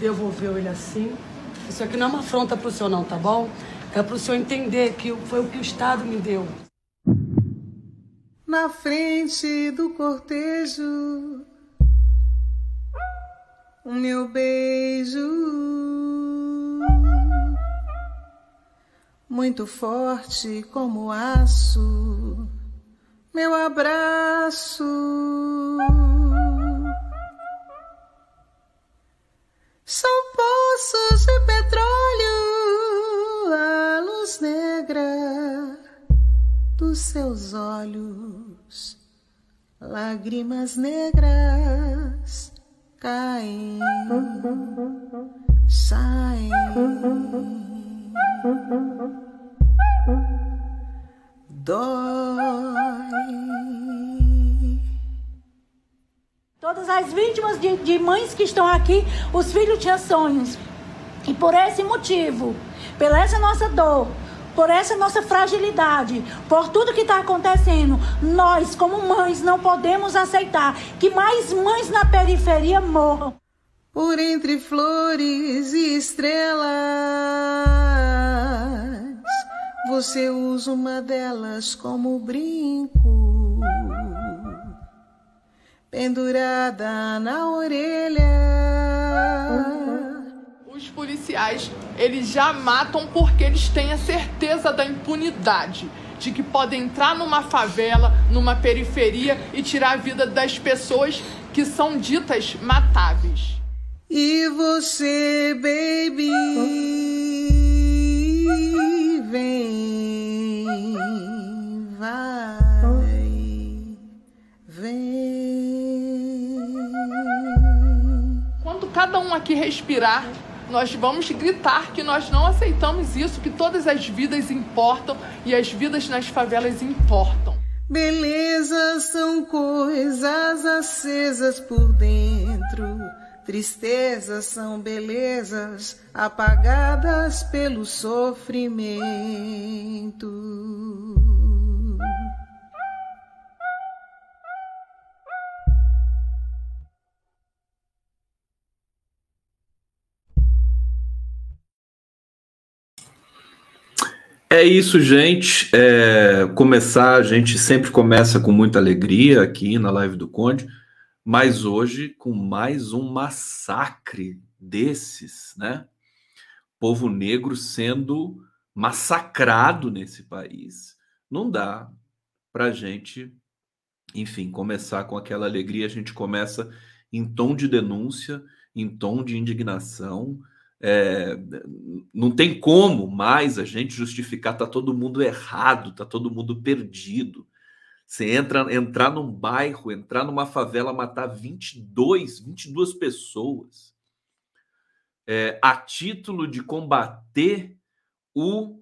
devolveu ele assim. Isso aqui não é uma afronta para o senhor, não, tá bom? É para o senhor entender que foi o que o Estado me deu. Na frente do cortejo, o meu beijo muito forte como aço, meu abraço. São poços de petróleo, a luz negra dos seus olhos, lágrimas negras caem, saem. Dói. Todas as vítimas de, de mães que estão aqui, os filhos tinham sonhos. E por esse motivo, pela essa nossa dor, por essa nossa fragilidade, por tudo que está acontecendo, nós, como mães, não podemos aceitar que mais mães na periferia morram. Por entre flores e estrelas você usa uma delas como brinco, pendurada na orelha. Os policiais, eles já matam porque eles têm a certeza da impunidade de que podem entrar numa favela, numa periferia e tirar a vida das pessoas que são ditas matáveis. E você, baby, vem, vai, vem. Cada um aqui respirar, nós vamos gritar que nós não aceitamos isso, que todas as vidas importam e as vidas nas favelas importam. Belezas são coisas acesas por dentro Tristezas são belezas apagadas pelo sofrimento. É isso, gente. É, começar, a gente sempre começa com muita alegria aqui na live do Conde mas hoje com mais um massacre desses, né? Povo negro sendo massacrado nesse país. Não dá para gente, enfim, começar com aquela alegria. A gente começa em tom de denúncia, em tom de indignação. É, não tem como mais a gente justificar tá todo mundo errado, tá todo mundo perdido. Você entra, entrar num bairro, entrar numa favela, matar 22, 22 pessoas, é, a título de combater o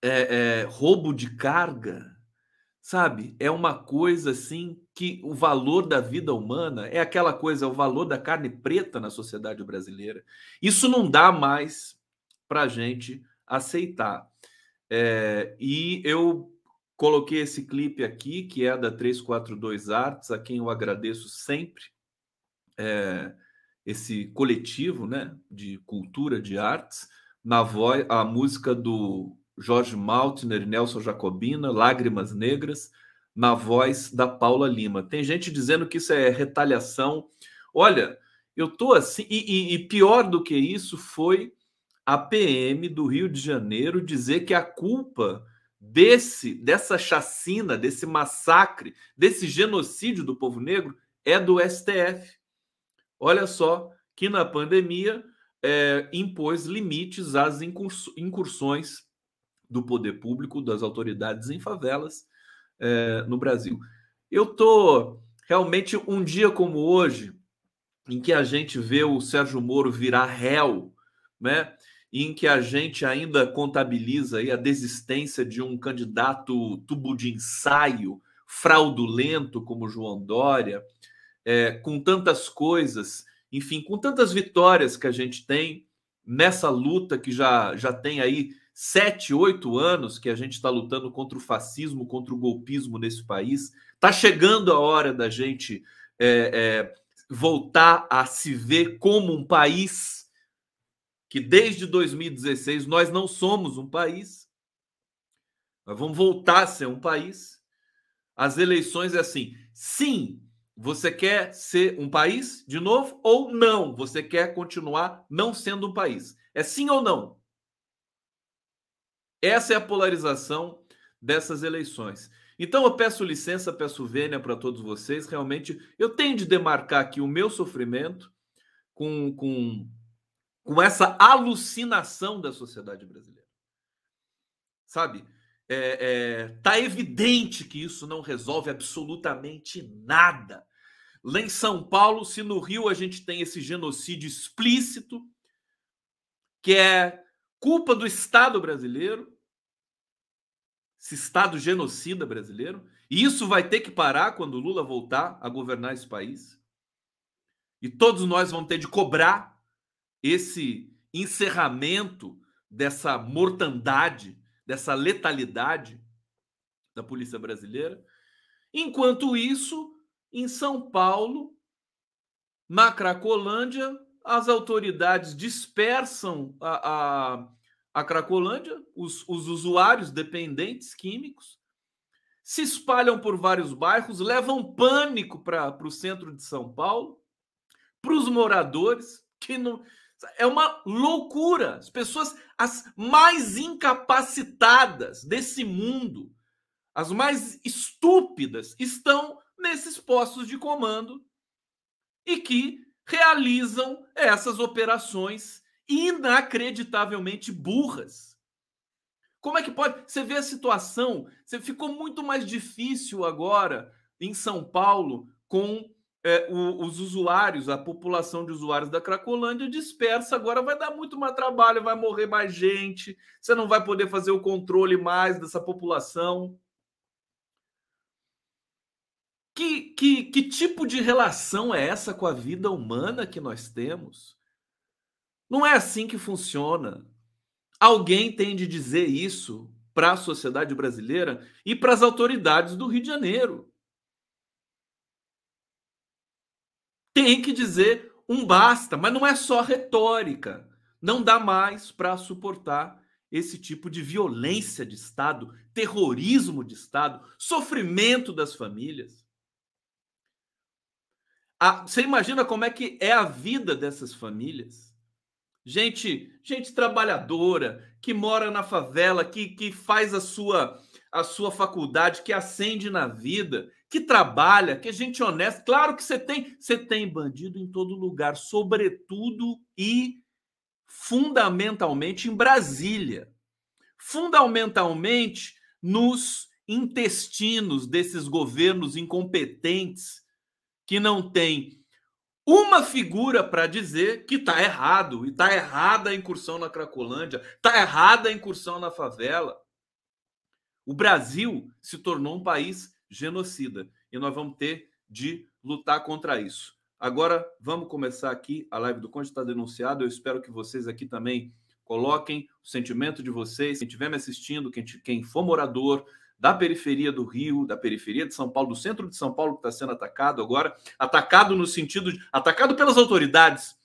é, é, roubo de carga, sabe? É uma coisa assim que o valor da vida humana é aquela coisa, é o valor da carne preta na sociedade brasileira. Isso não dá mais para a gente aceitar. É, e eu Coloquei esse clipe aqui, que é da 342 Arts, a quem eu agradeço sempre, é, esse coletivo né, de cultura de artes, na voz, a música do Jorge Maltner e Nelson Jacobina, Lágrimas Negras, na voz da Paula Lima. Tem gente dizendo que isso é retaliação. Olha, eu tô assim, e, e, e pior do que isso foi a PM do Rio de Janeiro dizer que a culpa desse dessa chacina, desse massacre, desse genocídio do povo negro é do STF. Olha só que na pandemia é, impôs limites às incursões do poder público, das autoridades em favelas é, no Brasil. Eu tô realmente um dia como hoje, em que a gente vê o Sérgio Moro virar réu, né? em que a gente ainda contabiliza a desistência de um candidato tubo de ensaio fraudulento como João Dória, é, com tantas coisas, enfim, com tantas vitórias que a gente tem nessa luta que já, já tem aí sete, oito anos que a gente está lutando contra o fascismo, contra o golpismo nesse país. Está chegando a hora da gente é, é, voltar a se ver como um país que desde 2016 nós não somos um país. Nós vamos voltar a ser um país. As eleições é assim: sim, você quer ser um país de novo ou não? Você quer continuar não sendo um país? É sim ou não? Essa é a polarização dessas eleições. Então eu peço licença, peço vênia para todos vocês. Realmente, eu tenho de demarcar aqui o meu sofrimento com, com, com essa alucinação da sociedade brasileira. Sabe? É, é, tá evidente que isso não resolve absolutamente nada. Lá em São Paulo, se no Rio a gente tem esse genocídio explícito, que é culpa do Estado brasileiro, esse Estado genocida brasileiro. E isso vai ter que parar quando Lula voltar a governar esse país. E todos nós vamos ter de cobrar esse encerramento dessa mortandade, dessa letalidade da polícia brasileira. Enquanto isso, em São Paulo, na Cracolândia, as autoridades dispersam a, a, a Cracolândia, os, os usuários dependentes químicos, se espalham por vários bairros, levam pânico para o centro de São Paulo, para os moradores, que não. É uma loucura. As pessoas, as mais incapacitadas desse mundo, as mais estúpidas, estão nesses postos de comando e que realizam essas operações inacreditavelmente burras. Como é que pode? Você vê a situação, você ficou muito mais difícil agora em São Paulo com é, o, os usuários, a população de usuários da Cracolândia dispersa. Agora vai dar muito mais trabalho, vai morrer mais gente, você não vai poder fazer o controle mais dessa população. Que, que, que tipo de relação é essa com a vida humana que nós temos? Não é assim que funciona. Alguém tem de dizer isso para a sociedade brasileira e para as autoridades do Rio de Janeiro. Tem que dizer um basta, mas não é só retórica. Não dá mais para suportar esse tipo de violência de Estado, terrorismo de Estado, sofrimento das famílias. você imagina como é que é a vida dessas famílias? Gente, gente trabalhadora, que mora na favela, que, que faz a sua a sua faculdade, que acende na vida, que trabalha, que é gente honesta. Claro que você tem, você tem bandido em todo lugar, sobretudo e fundamentalmente em Brasília. Fundamentalmente nos intestinos desses governos incompetentes que não têm uma figura para dizer que está errado, e está errada a incursão na Cracolândia, está errada a incursão na favela. O Brasil se tornou um país genocida e nós vamos ter de lutar contra isso. Agora vamos começar aqui. A live do Conde está denunciado. Eu espero que vocês aqui também coloquem o sentimento de vocês. Quem estiver me assistindo, quem, quem for morador, da periferia do Rio, da periferia de São Paulo, do centro de São Paulo que está sendo atacado agora, atacado no sentido de atacado pelas autoridades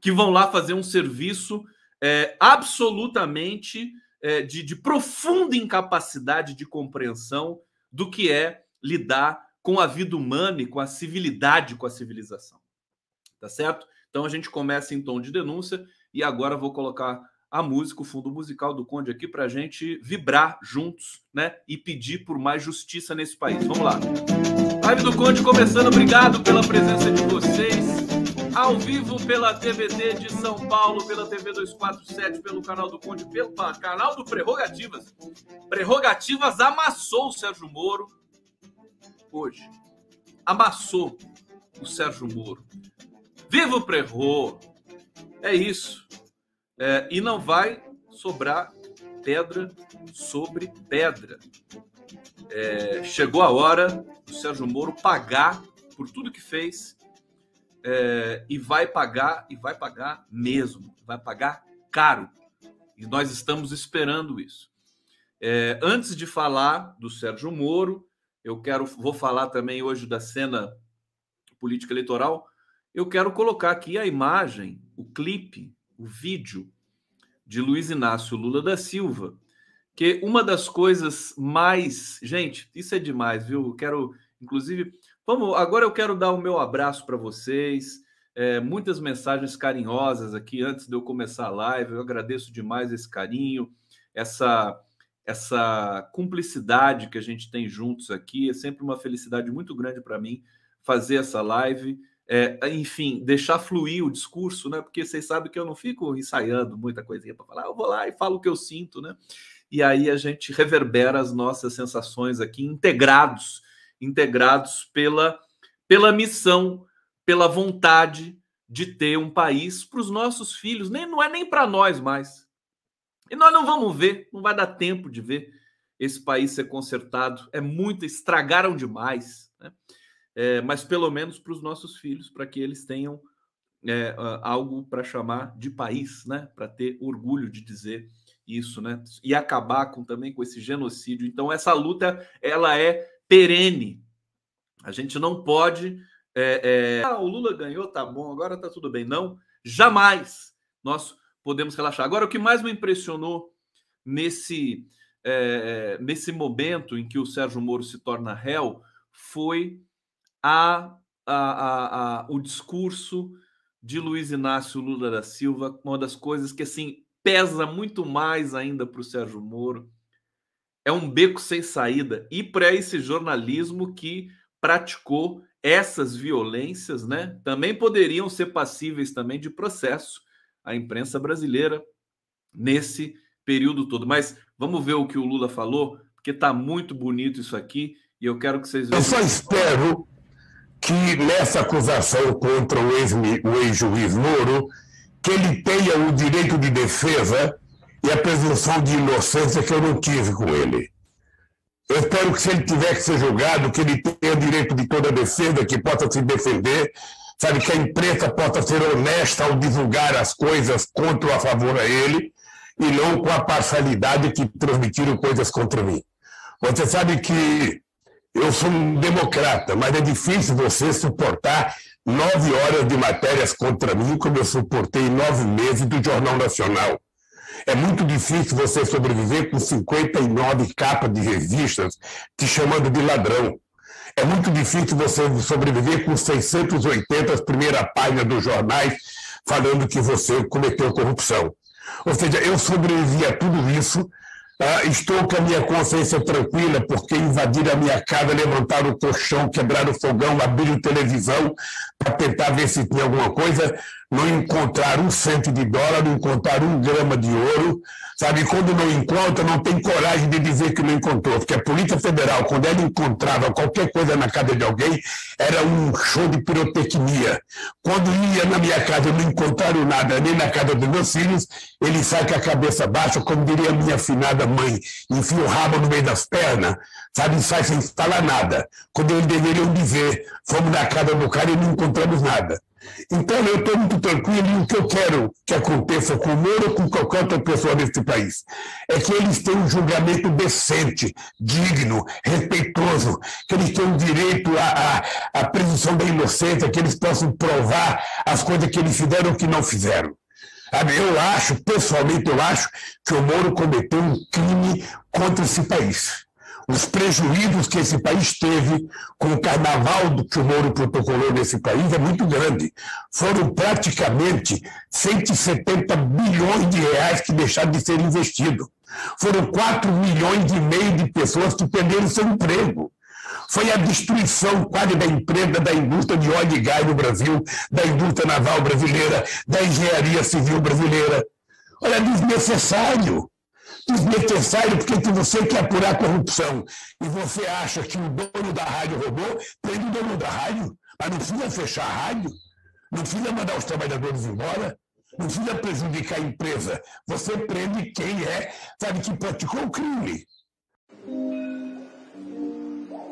que vão lá fazer um serviço é, absolutamente é, de, de profunda incapacidade de compreensão do que é lidar com a vida humana e com a civilidade, com a civilização. Tá certo? Então a gente começa em tom de denúncia e agora vou colocar a música, o fundo musical do Conde aqui para a gente vibrar juntos, né? E pedir por mais justiça nesse país. Vamos lá. Live do Conde começando. Obrigado pela presença de vocês. Ao vivo pela TVT de São Paulo, pela TV 247, pelo canal do Conde, pelo canal do Prerrogativas. Prerrogativas amassou o Sérgio Moro hoje. Amassou o Sérgio Moro. Viva o Prerro! É isso. É, e não vai sobrar pedra sobre pedra. É, chegou a hora do Sérgio Moro pagar por tudo que fez é, e vai pagar, e vai pagar mesmo, vai pagar caro. E nós estamos esperando isso. É, antes de falar do Sérgio Moro, eu quero, vou falar também hoje da cena política eleitoral eu quero colocar aqui a imagem, o clipe, o vídeo de Luiz Inácio Lula da Silva, que uma das coisas mais, gente, isso é demais, viu? Eu quero, inclusive, vamos, agora eu quero dar o meu abraço para vocês. É, muitas mensagens carinhosas aqui antes de eu começar a live. Eu agradeço demais esse carinho, essa essa cumplicidade que a gente tem juntos aqui. É sempre uma felicidade muito grande para mim fazer essa live. É, enfim, deixar fluir o discurso, né? Porque vocês sabem que eu não fico ensaiando muita coisinha para falar, eu vou lá e falo o que eu sinto, né? E aí a gente reverbera as nossas sensações aqui, integrados, integrados pela, pela missão, pela vontade de ter um país para os nossos filhos, nem, não é nem para nós mais, e nós não vamos ver, não vai dar tempo de ver esse país ser consertado. É muito, estragaram demais, né? É, mas pelo menos para os nossos filhos, para que eles tenham é, algo para chamar de país, né? Para ter orgulho de dizer isso, né? E acabar com, também com esse genocídio. Então essa luta ela é perene. A gente não pode. É, é ah, o Lula ganhou, tá bom, agora tá tudo bem. Não, jamais. Nós podemos relaxar. Agora, o que mais me impressionou nesse, é, nesse momento em que o Sérgio Moro se torna réu foi a, a, a, o discurso de Luiz Inácio Lula da Silva, uma das coisas que assim pesa muito mais ainda para o Sérgio Moro. É um beco sem saída. E para esse jornalismo que praticou essas violências, né? Também poderiam ser passíveis também de processo a imprensa brasileira nesse período todo. Mas vamos ver o que o Lula falou, porque está muito bonito isso aqui e eu quero que vocês vejam. Eu só espero que nessa acusação contra o ex-juiz Moro, que ele tenha o direito de defesa e a presunção de inocência que eu não tive com ele. Eu espero que se ele tiver que ser julgado, que ele tenha direito de toda defesa, que possa se defender sabe, que a imprensa possa ser honesta ao divulgar as coisas contra ou a favor a ele, e não com a parcialidade que transmitiram coisas contra mim. Você sabe que eu sou um democrata, mas é difícil você suportar nove horas de matérias contra mim, como eu suportei nove meses do Jornal Nacional. É muito difícil você sobreviver com 59 capas de revistas te chamando de ladrão. É muito difícil você sobreviver com 680 primeira página dos jornais falando que você cometeu corrupção. Ou seja, eu sobrevivi a tudo isso ah, estou com a minha consciência tranquila porque invadiram a minha casa, levantaram o colchão, quebraram o fogão, abriram televisão para tentar ver se tinha alguma coisa. Não encontraram um cento de dólar, não encontraram um grama de ouro. Sabe, quando não encontra, não tem coragem de dizer que não encontrou. Porque a Polícia Federal, quando ela encontrava qualquer coisa na casa de alguém, era um show de pirotecnia. Quando ia na minha casa não encontraram nada, nem na casa dos meus filhos, ele sai com a cabeça baixa, como diria a minha afinada mãe, enfia o rabo no meio das pernas, sabe, sai sem falar nada. Quando eles deveriam dizer, fomos na casa do cara e não encontramos nada. Então, eu estou muito tranquilo e o que eu quero que aconteça com o Moro ou com qualquer outra pessoa nesse país é que eles tenham um julgamento decente, digno, respeitoso, que eles tenham direito à, à, à presunção da inocência, que eles possam provar as coisas que eles fizeram ou que não fizeram. Eu acho, pessoalmente, eu acho que o Moro cometeu um crime contra esse país os prejuízos que esse país teve com o carnaval do que o Moro protocolou nesse país é muito grande. Foram praticamente 170 bilhões de reais que deixaram de ser investidos. Foram 4 milhões e meio de pessoas que perderam seu emprego. Foi a destruição quase da empresa, da indústria de óleo e gás no Brasil, da indústria naval brasileira, da engenharia civil brasileira. Olha, desnecessário desnecessário, porque se você quer apurar corrupção e você acha que o dono da rádio roubou, prende o dono da rádio. Mas não precisa fechar a rádio, não precisa mandar os trabalhadores embora, não precisa prejudicar a empresa. Você prende quem é, sabe, que praticou o crime.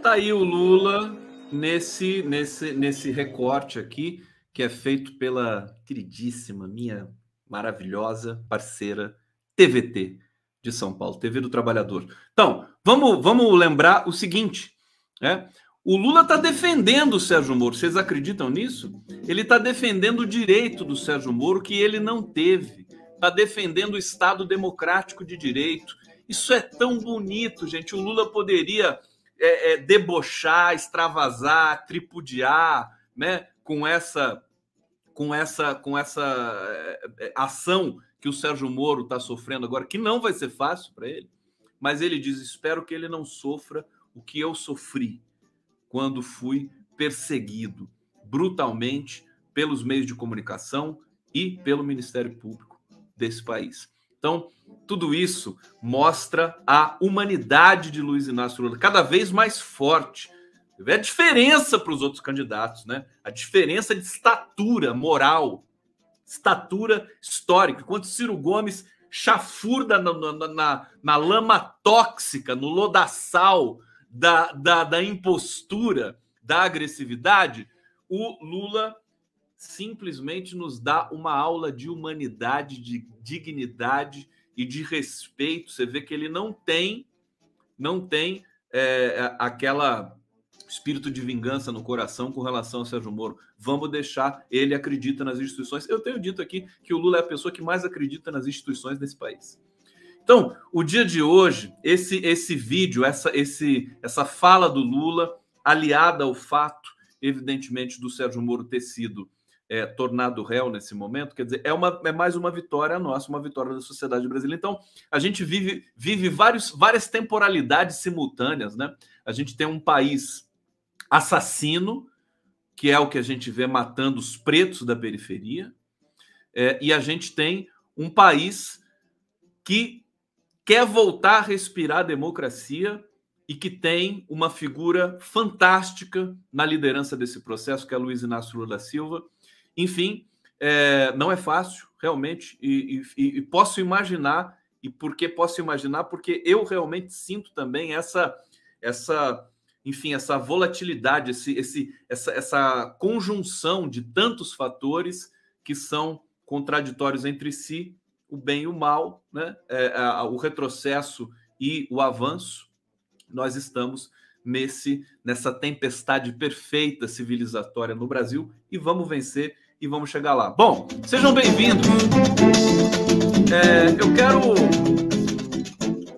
Tá aí o Lula nesse, nesse, nesse recorte aqui, que é feito pela queridíssima, minha maravilhosa parceira TVT de São Paulo, TV do Trabalhador. Então, vamos, vamos lembrar o seguinte, né? O Lula está defendendo o Sérgio Moro. Vocês acreditam nisso? Ele está defendendo o direito do Sérgio Moro que ele não teve. Está defendendo o Estado democrático de direito. Isso é tão bonito, gente. O Lula poderia é, é, debochar, extravasar, tripudiar, né? Com essa, com essa, com essa é, é ação que o Sérgio Moro está sofrendo agora, que não vai ser fácil para ele. Mas ele diz: espero que ele não sofra o que eu sofri quando fui perseguido brutalmente pelos meios de comunicação e pelo Ministério Público desse país. Então, tudo isso mostra a humanidade de Luiz Inácio Lula cada vez mais forte. Vê a diferença para os outros candidatos, né? A diferença de estatura moral, estatura histórica. Enquanto Ciro Gomes chafurda na, na, na, na lama tóxica, no lodaçal da, da, da impostura, da agressividade, o Lula simplesmente nos dá uma aula de humanidade, de dignidade e de respeito. Você vê que ele não tem, não tem é, aquela espírito de vingança no coração com relação ao Sérgio Moro. Vamos deixar ele acredita nas instituições. Eu tenho dito aqui que o Lula é a pessoa que mais acredita nas instituições desse país. Então, o dia de hoje, esse esse vídeo, essa esse essa fala do Lula, aliada ao fato, evidentemente, do Sérgio Moro ter sido é, tornado réu nesse momento, quer dizer, é, uma, é mais uma vitória nossa, uma vitória da sociedade brasileira. Então, a gente vive, vive vários, várias temporalidades simultâneas, né? A gente tem um país assassino, que é o que a gente vê matando os pretos da periferia, é, e a gente tem um país que quer voltar a respirar a democracia e que tem uma figura fantástica na liderança desse processo, que é Luiz Inácio Lula da Silva. Enfim, é, não é fácil, realmente, e, e, e, posso imaginar, e por que posso imaginar? Porque eu realmente sinto também essa, essa enfim, essa volatilidade, esse, esse, essa, essa conjunção de tantos fatores que são contraditórios entre si o bem e o mal, né? É, a, o retrocesso e o avanço, nós estamos nesse nessa tempestade perfeita civilizatória no Brasil e vamos vencer e vamos chegar lá. Bom, sejam bem-vindos. É, eu quero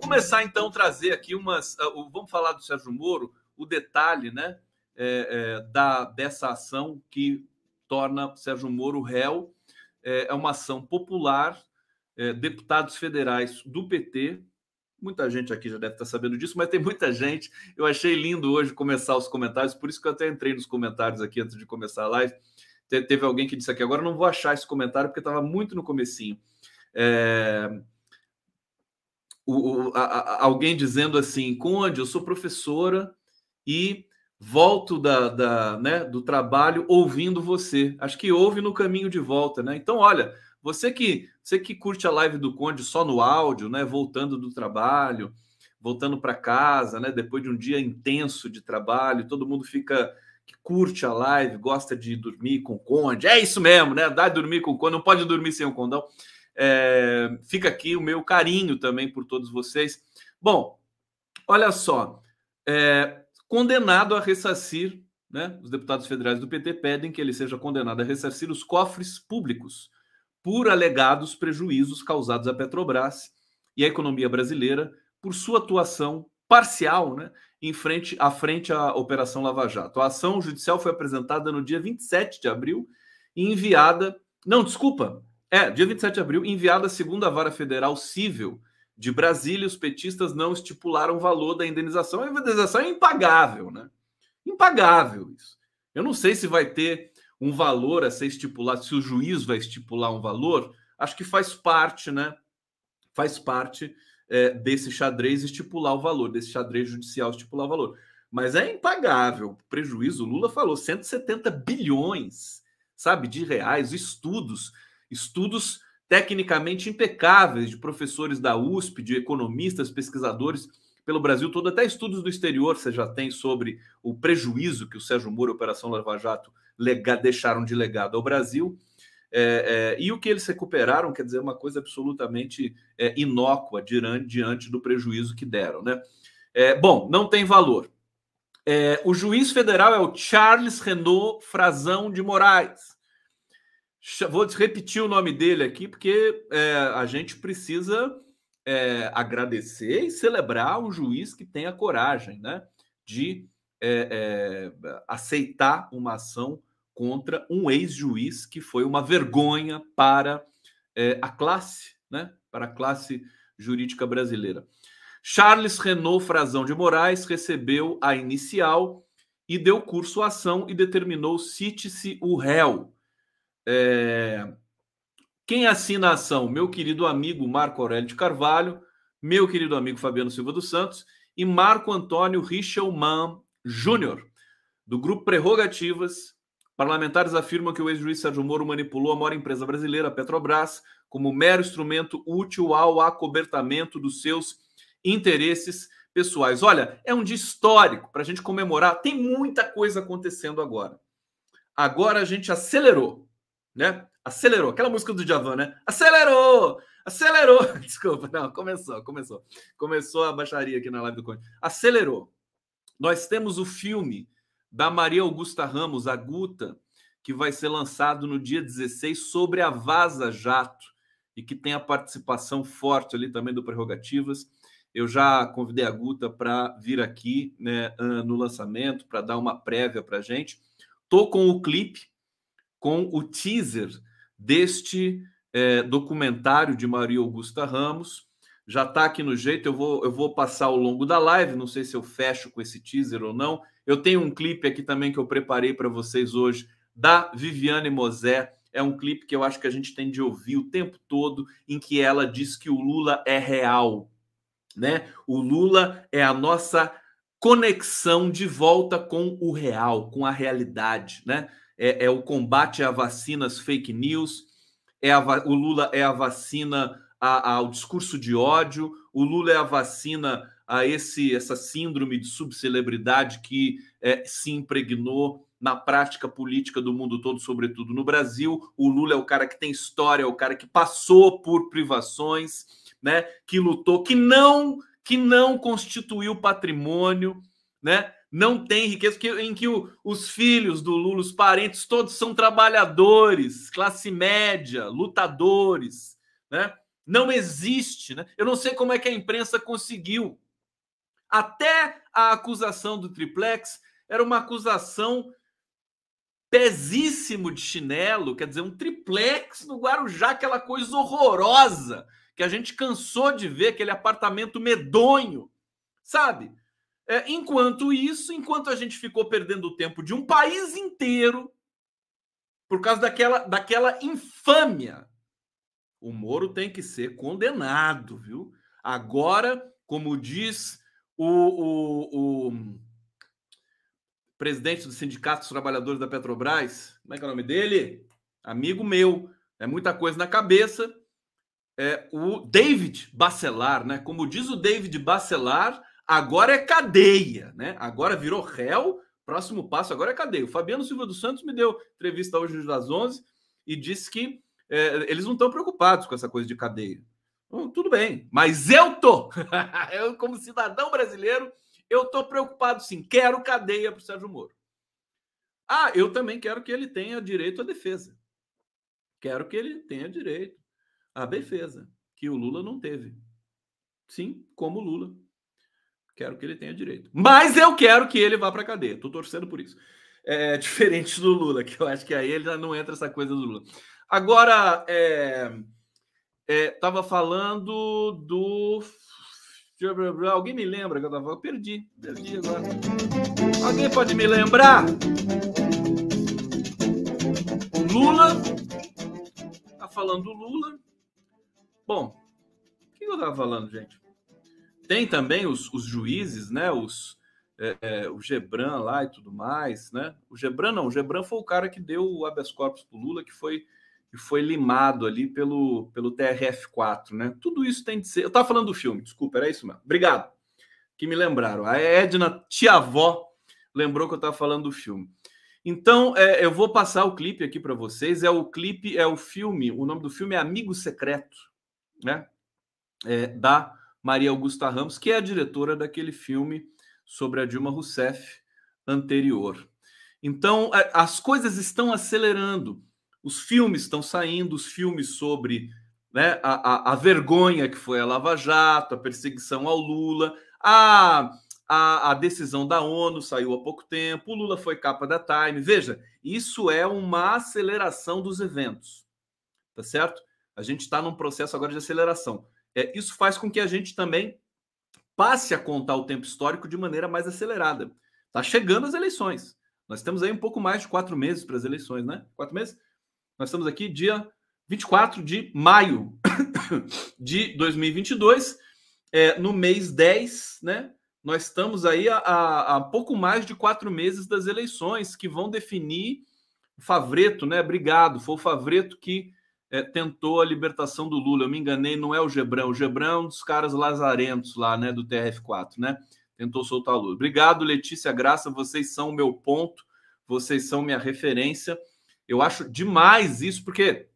começar então a trazer aqui umas. Uh, vamos falar do Sérgio Moro, o detalhe, né, é, é, da dessa ação que torna Sérgio Moro réu. É, é uma ação popular é, deputados federais do PT. Muita gente aqui já deve estar sabendo disso, mas tem muita gente. Eu achei lindo hoje começar os comentários, por isso que eu até entrei nos comentários aqui antes de começar a live. Te, teve alguém que disse aqui, agora não vou achar esse comentário porque estava muito no comecinho. É, o, o, a, a, alguém dizendo assim, Conde, eu sou professora e volto da, da, né, do trabalho ouvindo você. Acho que ouve no caminho de volta, né? Então, olha, você que você que curte a live do Conde só no áudio, né? Voltando do trabalho, voltando para casa, né? Depois de um dia intenso de trabalho, todo mundo fica que curte a live, gosta de dormir com o Conde. É isso mesmo, né? Dá de dormir com o Conde, não pode dormir sem o condão. É, fica aqui o meu carinho também por todos vocês. Bom, olha só, é, condenado a ressarcir, né? Os deputados federais do PT pedem que ele seja condenado a ressarcir os cofres públicos por alegados prejuízos causados à Petrobras e à economia brasileira por sua atuação parcial né, em frente, à frente à Operação Lava Jato. A ação judicial foi apresentada no dia 27 de abril e enviada. Não, desculpa. É, dia 27 de abril, enviada segundo a Vara Federal Civil de Brasília. Os petistas não estipularam o valor da indenização. A indenização é impagável, né? Impagável isso. Eu não sei se vai ter um valor a ser estipulado, se o juiz vai estipular um valor, acho que faz parte, né? Faz parte é, desse xadrez estipular o valor, desse xadrez judicial estipular o valor. Mas é impagável. Prejuízo, o Lula falou 170 bilhões, sabe, de reais, estudos, estudos tecnicamente impecáveis de professores da USP, de economistas, pesquisadores pelo Brasil todo, até estudos do exterior você já tem sobre o prejuízo que o Sérgio Moro e a Operação Lava Jato lega, deixaram de legado ao Brasil. É, é, e o que eles recuperaram, quer dizer, uma coisa absolutamente é, inócua diante, diante do prejuízo que deram. Né? É, bom, não tem valor. É, o juiz federal é o Charles Renaud Frazão de Moraes. Vou repetir o nome dele aqui, porque é, a gente precisa é, agradecer e celebrar um juiz que tem a coragem né, de é, é, aceitar uma ação contra um ex-juiz que foi uma vergonha para é, a classe, né, para a classe jurídica brasileira. Charles Renault Frazão de Moraes recebeu a inicial e deu curso à ação e determinou cite-se o réu. É... Quem assina a ação? Meu querido amigo Marco Aurélio de Carvalho, meu querido amigo Fabiano Silva dos Santos e Marco Antônio Richelman Júnior, do Grupo Prerrogativas. Parlamentares afirmam que o ex-juiz Sérgio Moro manipulou a maior empresa brasileira, Petrobras, como mero instrumento útil ao acobertamento dos seus interesses pessoais. Olha, é um dia histórico para a gente comemorar. Tem muita coisa acontecendo agora. Agora a gente acelerou, né? Acelerou. Aquela música do Javan, né? Acelerou! Acelerou! Desculpa, não, começou, começou. Começou a baixaria aqui na live do Conde. Acelerou. Nós temos o filme da Maria Augusta Ramos, a Guta, que vai ser lançado no dia 16 sobre a Vaza Jato e que tem a participação forte ali também do Prerrogativas. Eu já convidei a Guta para vir aqui né, no lançamento, para dar uma prévia para gente. Estou com o clipe, com o teaser deste é, documentário de Maria Augusta Ramos. Já está aqui no jeito, eu vou, eu vou passar ao longo da live, não sei se eu fecho com esse teaser ou não. Eu tenho um clipe aqui também que eu preparei para vocês hoje, da Viviane Mosé. É um clipe que eu acho que a gente tem de ouvir o tempo todo, em que ela diz que o Lula é real, né? O Lula é a nossa conexão de volta com o real, com a realidade, né? É, é o combate a vacinas fake news, é a, o Lula é a vacina a, ao discurso de ódio, o Lula é a vacina a esse essa síndrome de subcelebridade que é, se impregnou na prática política do mundo todo, sobretudo no Brasil. O Lula é o cara que tem história, é o cara que passou por privações, né, que lutou, que não que não constituiu patrimônio, né? Não tem riqueza, que, em que o, os filhos do Lula, os parentes, todos são trabalhadores, classe média, lutadores, né? Não existe, né? Eu não sei como é que a imprensa conseguiu. Até a acusação do triplex era uma acusação pesíssimo de chinelo, quer dizer, um triplex no Guarujá, aquela coisa horrorosa que a gente cansou de ver aquele apartamento medonho, sabe? É, enquanto isso, enquanto a gente ficou perdendo o tempo de um país inteiro por causa daquela, daquela infâmia, o Moro tem que ser condenado, viu? Agora, como diz o, o, o presidente do Sindicato dos Trabalhadores da Petrobras, como é que é o nome dele? Amigo meu, é muita coisa na cabeça é, o David Bacelar, né? Como diz o David Bacelar, agora é cadeia, né? Agora virou réu. Próximo passo agora é cadeia. O Fabiano Silva dos Santos me deu entrevista hoje às 11 e disse que é, eles não estão preocupados com essa coisa de cadeia. Tudo bem, mas eu tô. eu, como cidadão brasileiro, eu tô preocupado sim. Quero cadeia para o Sérgio Moro. Ah, eu também quero que ele tenha direito à defesa. Quero que ele tenha direito a defesa, que o Lula não teve. Sim, como Lula. Quero que ele tenha direito. Mas eu quero que ele vá para a cadeia. Estou torcendo por isso. É diferente do Lula, que eu acho que aí ele já não entra essa coisa do Lula. Agora, é, é, tava falando do. Alguém me lembra que eu tava falando? Perdi, perdi agora. Alguém pode me lembrar? Lula. Tá falando do Lula. Bom, o que eu estava falando, gente? Tem também os, os juízes, né? Os, é, é, o Gebran lá e tudo mais, né? O Gebran não, o Gebran foi o cara que deu o habeas corpus para Lula, que foi, que foi limado ali pelo, pelo TRF4, né? Tudo isso tem de ser. Eu estava falando do filme, desculpa, era isso mesmo. Obrigado. Que me lembraram. A Edna, tia-avó, lembrou que eu estava falando do filme. Então, é, eu vou passar o clipe aqui para vocês. É o clipe, é o filme, o nome do filme é Amigo Secreto né, é, da Maria Augusta Ramos, que é a diretora daquele filme sobre a Dilma Rousseff, anterior. Então, as coisas estão acelerando. Os filmes estão saindo, os filmes sobre né, a, a, a vergonha que foi a Lava Jato, a perseguição ao Lula, a, a, a decisão da ONU saiu há pouco tempo, o Lula foi capa da Time. Veja, isso é uma aceleração dos eventos, tá certo? A gente está num processo agora de aceleração. É, isso faz com que a gente também passe a contar o tempo histórico de maneira mais acelerada. Está chegando as eleições. Nós temos aí um pouco mais de quatro meses para as eleições, né? Quatro meses? Nós estamos aqui dia 24 de maio de 2022, é, no mês 10, né? Nós estamos aí há, pouco mais de quatro meses das eleições que vão definir o Favreto, né? Obrigado, foi o Favreto que é, tentou a libertação do Lula. Eu me enganei, não é o Gebrão. O Gebrão é um dos caras lazarentos lá, né? Do TRF4, né? Tentou soltar o Lula. Obrigado, Letícia Graça. Vocês são o meu ponto, vocês são minha referência. Eu acho demais isso, porque,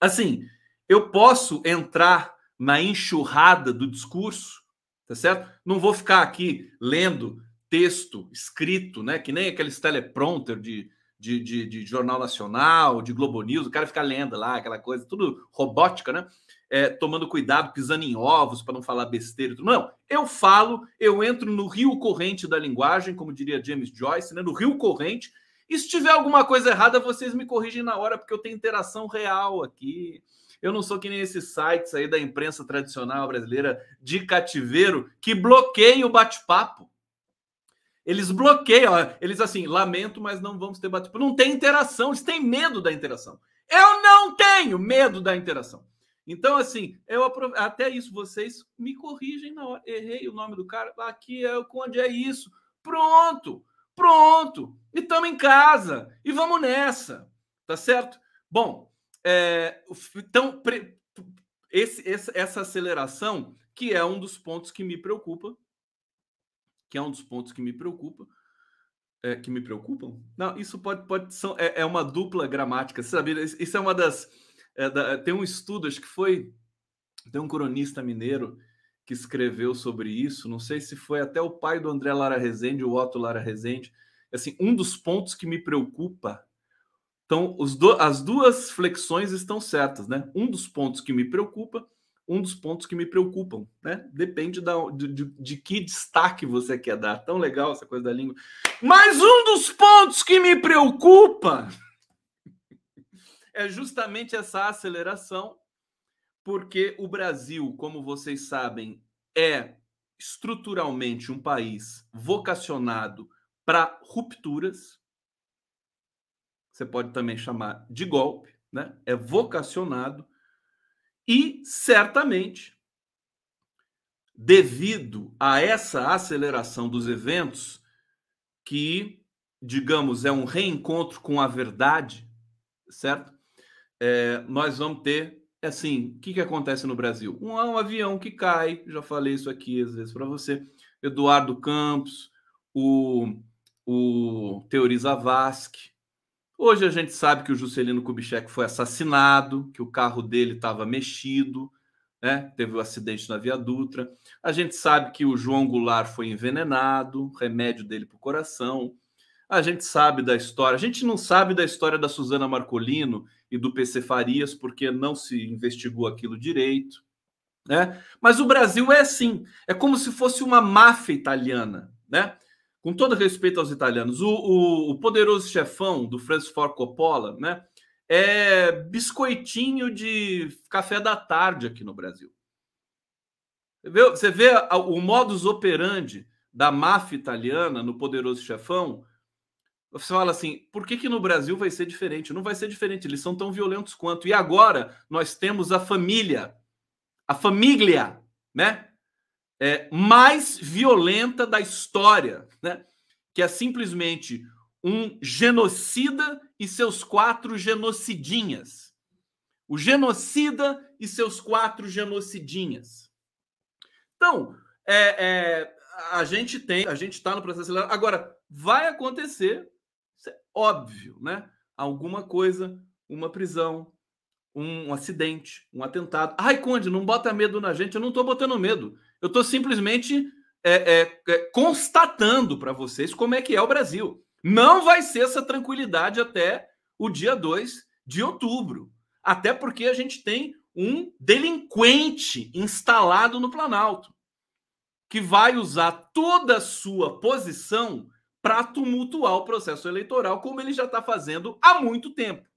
assim, eu posso entrar na enxurrada do discurso, tá certo? Não vou ficar aqui lendo texto escrito, né? Que nem aqueles teleprompter de de, de, de, Jornal Nacional, de Globo News, o cara fica lendo lá, aquela coisa, tudo robótica, né? É, tomando cuidado, pisando em ovos para não falar besteira. Tudo. Não, eu falo, eu entro no rio corrente da linguagem, como diria James Joyce, né? no rio corrente. E se tiver alguma coisa errada, vocês me corrigem na hora, porque eu tenho interação real aqui. Eu não sou que nem esses sites aí da imprensa tradicional brasileira de cativeiro que bloqueiam o bate-papo. Eles bloqueiam, eles assim, lamento, mas não vamos ter bate Não tem interação, eles têm medo da interação. Eu não tenho medo da interação. Então, assim, eu aprove... até isso, vocês me corrigem na hora. Errei o nome do cara. Aqui é onde é isso. Pronto, pronto. E estamos em casa. E vamos nessa. Tá certo? Bom, é... então, esse, essa aceleração, que é um dos pontos que me preocupa, que é um dos pontos que me preocupa. É, que me preocupam? Não, isso pode, pode são, é, é uma dupla gramática, sabe? Isso é uma das. É, da, tem um estudo, acho que foi. Tem um cronista mineiro que escreveu sobre isso. Não sei se foi até o pai do André Lara Rezende, o Otto Lara Rezende. Assim, um dos pontos que me preocupa. Então, do, as duas flexões estão certas, né? Um dos pontos que me preocupa um dos pontos que me preocupam, né? Depende da, de, de, de, que destaque você quer dar. Tão legal essa coisa da língua. Mas um dos pontos que me preocupa é justamente essa aceleração, porque o Brasil, como vocês sabem, é estruturalmente um país vocacionado para rupturas. Você pode também chamar de golpe, né? É vocacionado e certamente, devido a essa aceleração dos eventos, que, digamos, é um reencontro com a verdade, certo? É, nós vamos ter, assim, o que, que acontece no Brasil? Um, um avião que cai, já falei isso aqui às vezes para você, Eduardo Campos, o, o Teori Zavascki, Hoje a gente sabe que o Juscelino Kubitschek foi assassinado, que o carro dele estava mexido, né? teve o um acidente na Via Dutra. A gente sabe que o João Goulart foi envenenado, remédio dele para o coração. A gente sabe da história. A gente não sabe da história da Suzana Marcolino e do PC Farias, porque não se investigou aquilo direito. Né? Mas o Brasil é assim, é como se fosse uma máfia italiana, né? Com todo respeito aos italianos, o, o, o poderoso chefão do Francis Ford Coppola, né? É biscoitinho de café da tarde aqui no Brasil. Você vê, o modus operandi da máfia italiana no poderoso chefão. Você fala assim, por que, que no Brasil vai ser diferente? Não vai ser diferente, eles são tão violentos quanto. E agora nós temos a família, a família, né? É, mais violenta da história, né? que é simplesmente um genocida e seus quatro genocidinhas. O genocida e seus quatro genocidinhas. Então, é, é, a gente tem, a gente está no processo acelerado. Agora, vai acontecer, é óbvio, né? Alguma coisa, uma prisão, um acidente, um atentado. Ai, Conde, não bota medo na gente. Eu não estou botando medo. Eu estou simplesmente é, é, é constatando para vocês como é que é o Brasil. Não vai ser essa tranquilidade até o dia 2 de outubro. Até porque a gente tem um delinquente instalado no Planalto, que vai usar toda a sua posição para tumultuar o processo eleitoral, como ele já está fazendo há muito tempo.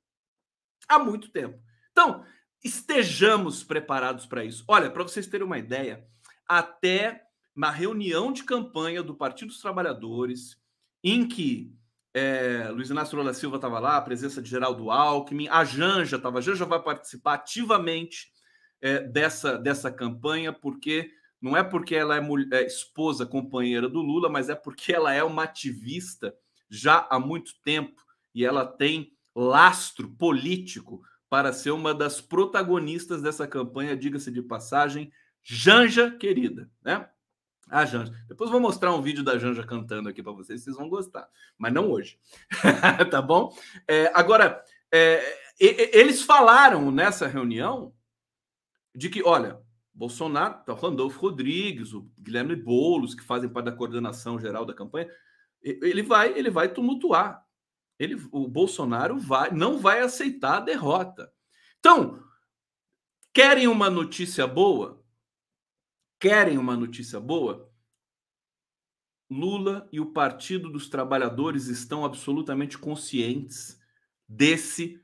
Há muito tempo. Então, estejamos preparados para isso. Olha, para vocês terem uma ideia, até na reunião de campanha do Partido dos Trabalhadores, em que é, Luiz Inácio Lula Silva estava lá, a presença de Geraldo Alckmin, a Janja estava, a Janja vai participar ativamente é, dessa, dessa campanha, porque não é porque ela é, mulher, é esposa, companheira do Lula, mas é porque ela é uma ativista já há muito tempo e ela tem lastro político para ser uma das protagonistas dessa campanha, diga-se de passagem, Janja querida, né? A Janja. Depois vou mostrar um vídeo da Janja cantando aqui para vocês, vocês vão gostar, mas não hoje, tá bom? É, agora, é, eles falaram nessa reunião de que, olha, Bolsonaro, tá, o Randolfo Rodrigues, o Guilherme Boulos, que fazem parte da coordenação geral da campanha, ele vai, ele vai tumultuar. Ele, o Bolsonaro vai, não vai aceitar a derrota. Então, querem uma notícia boa? Querem uma notícia boa? Lula e o Partido dos Trabalhadores estão absolutamente conscientes desse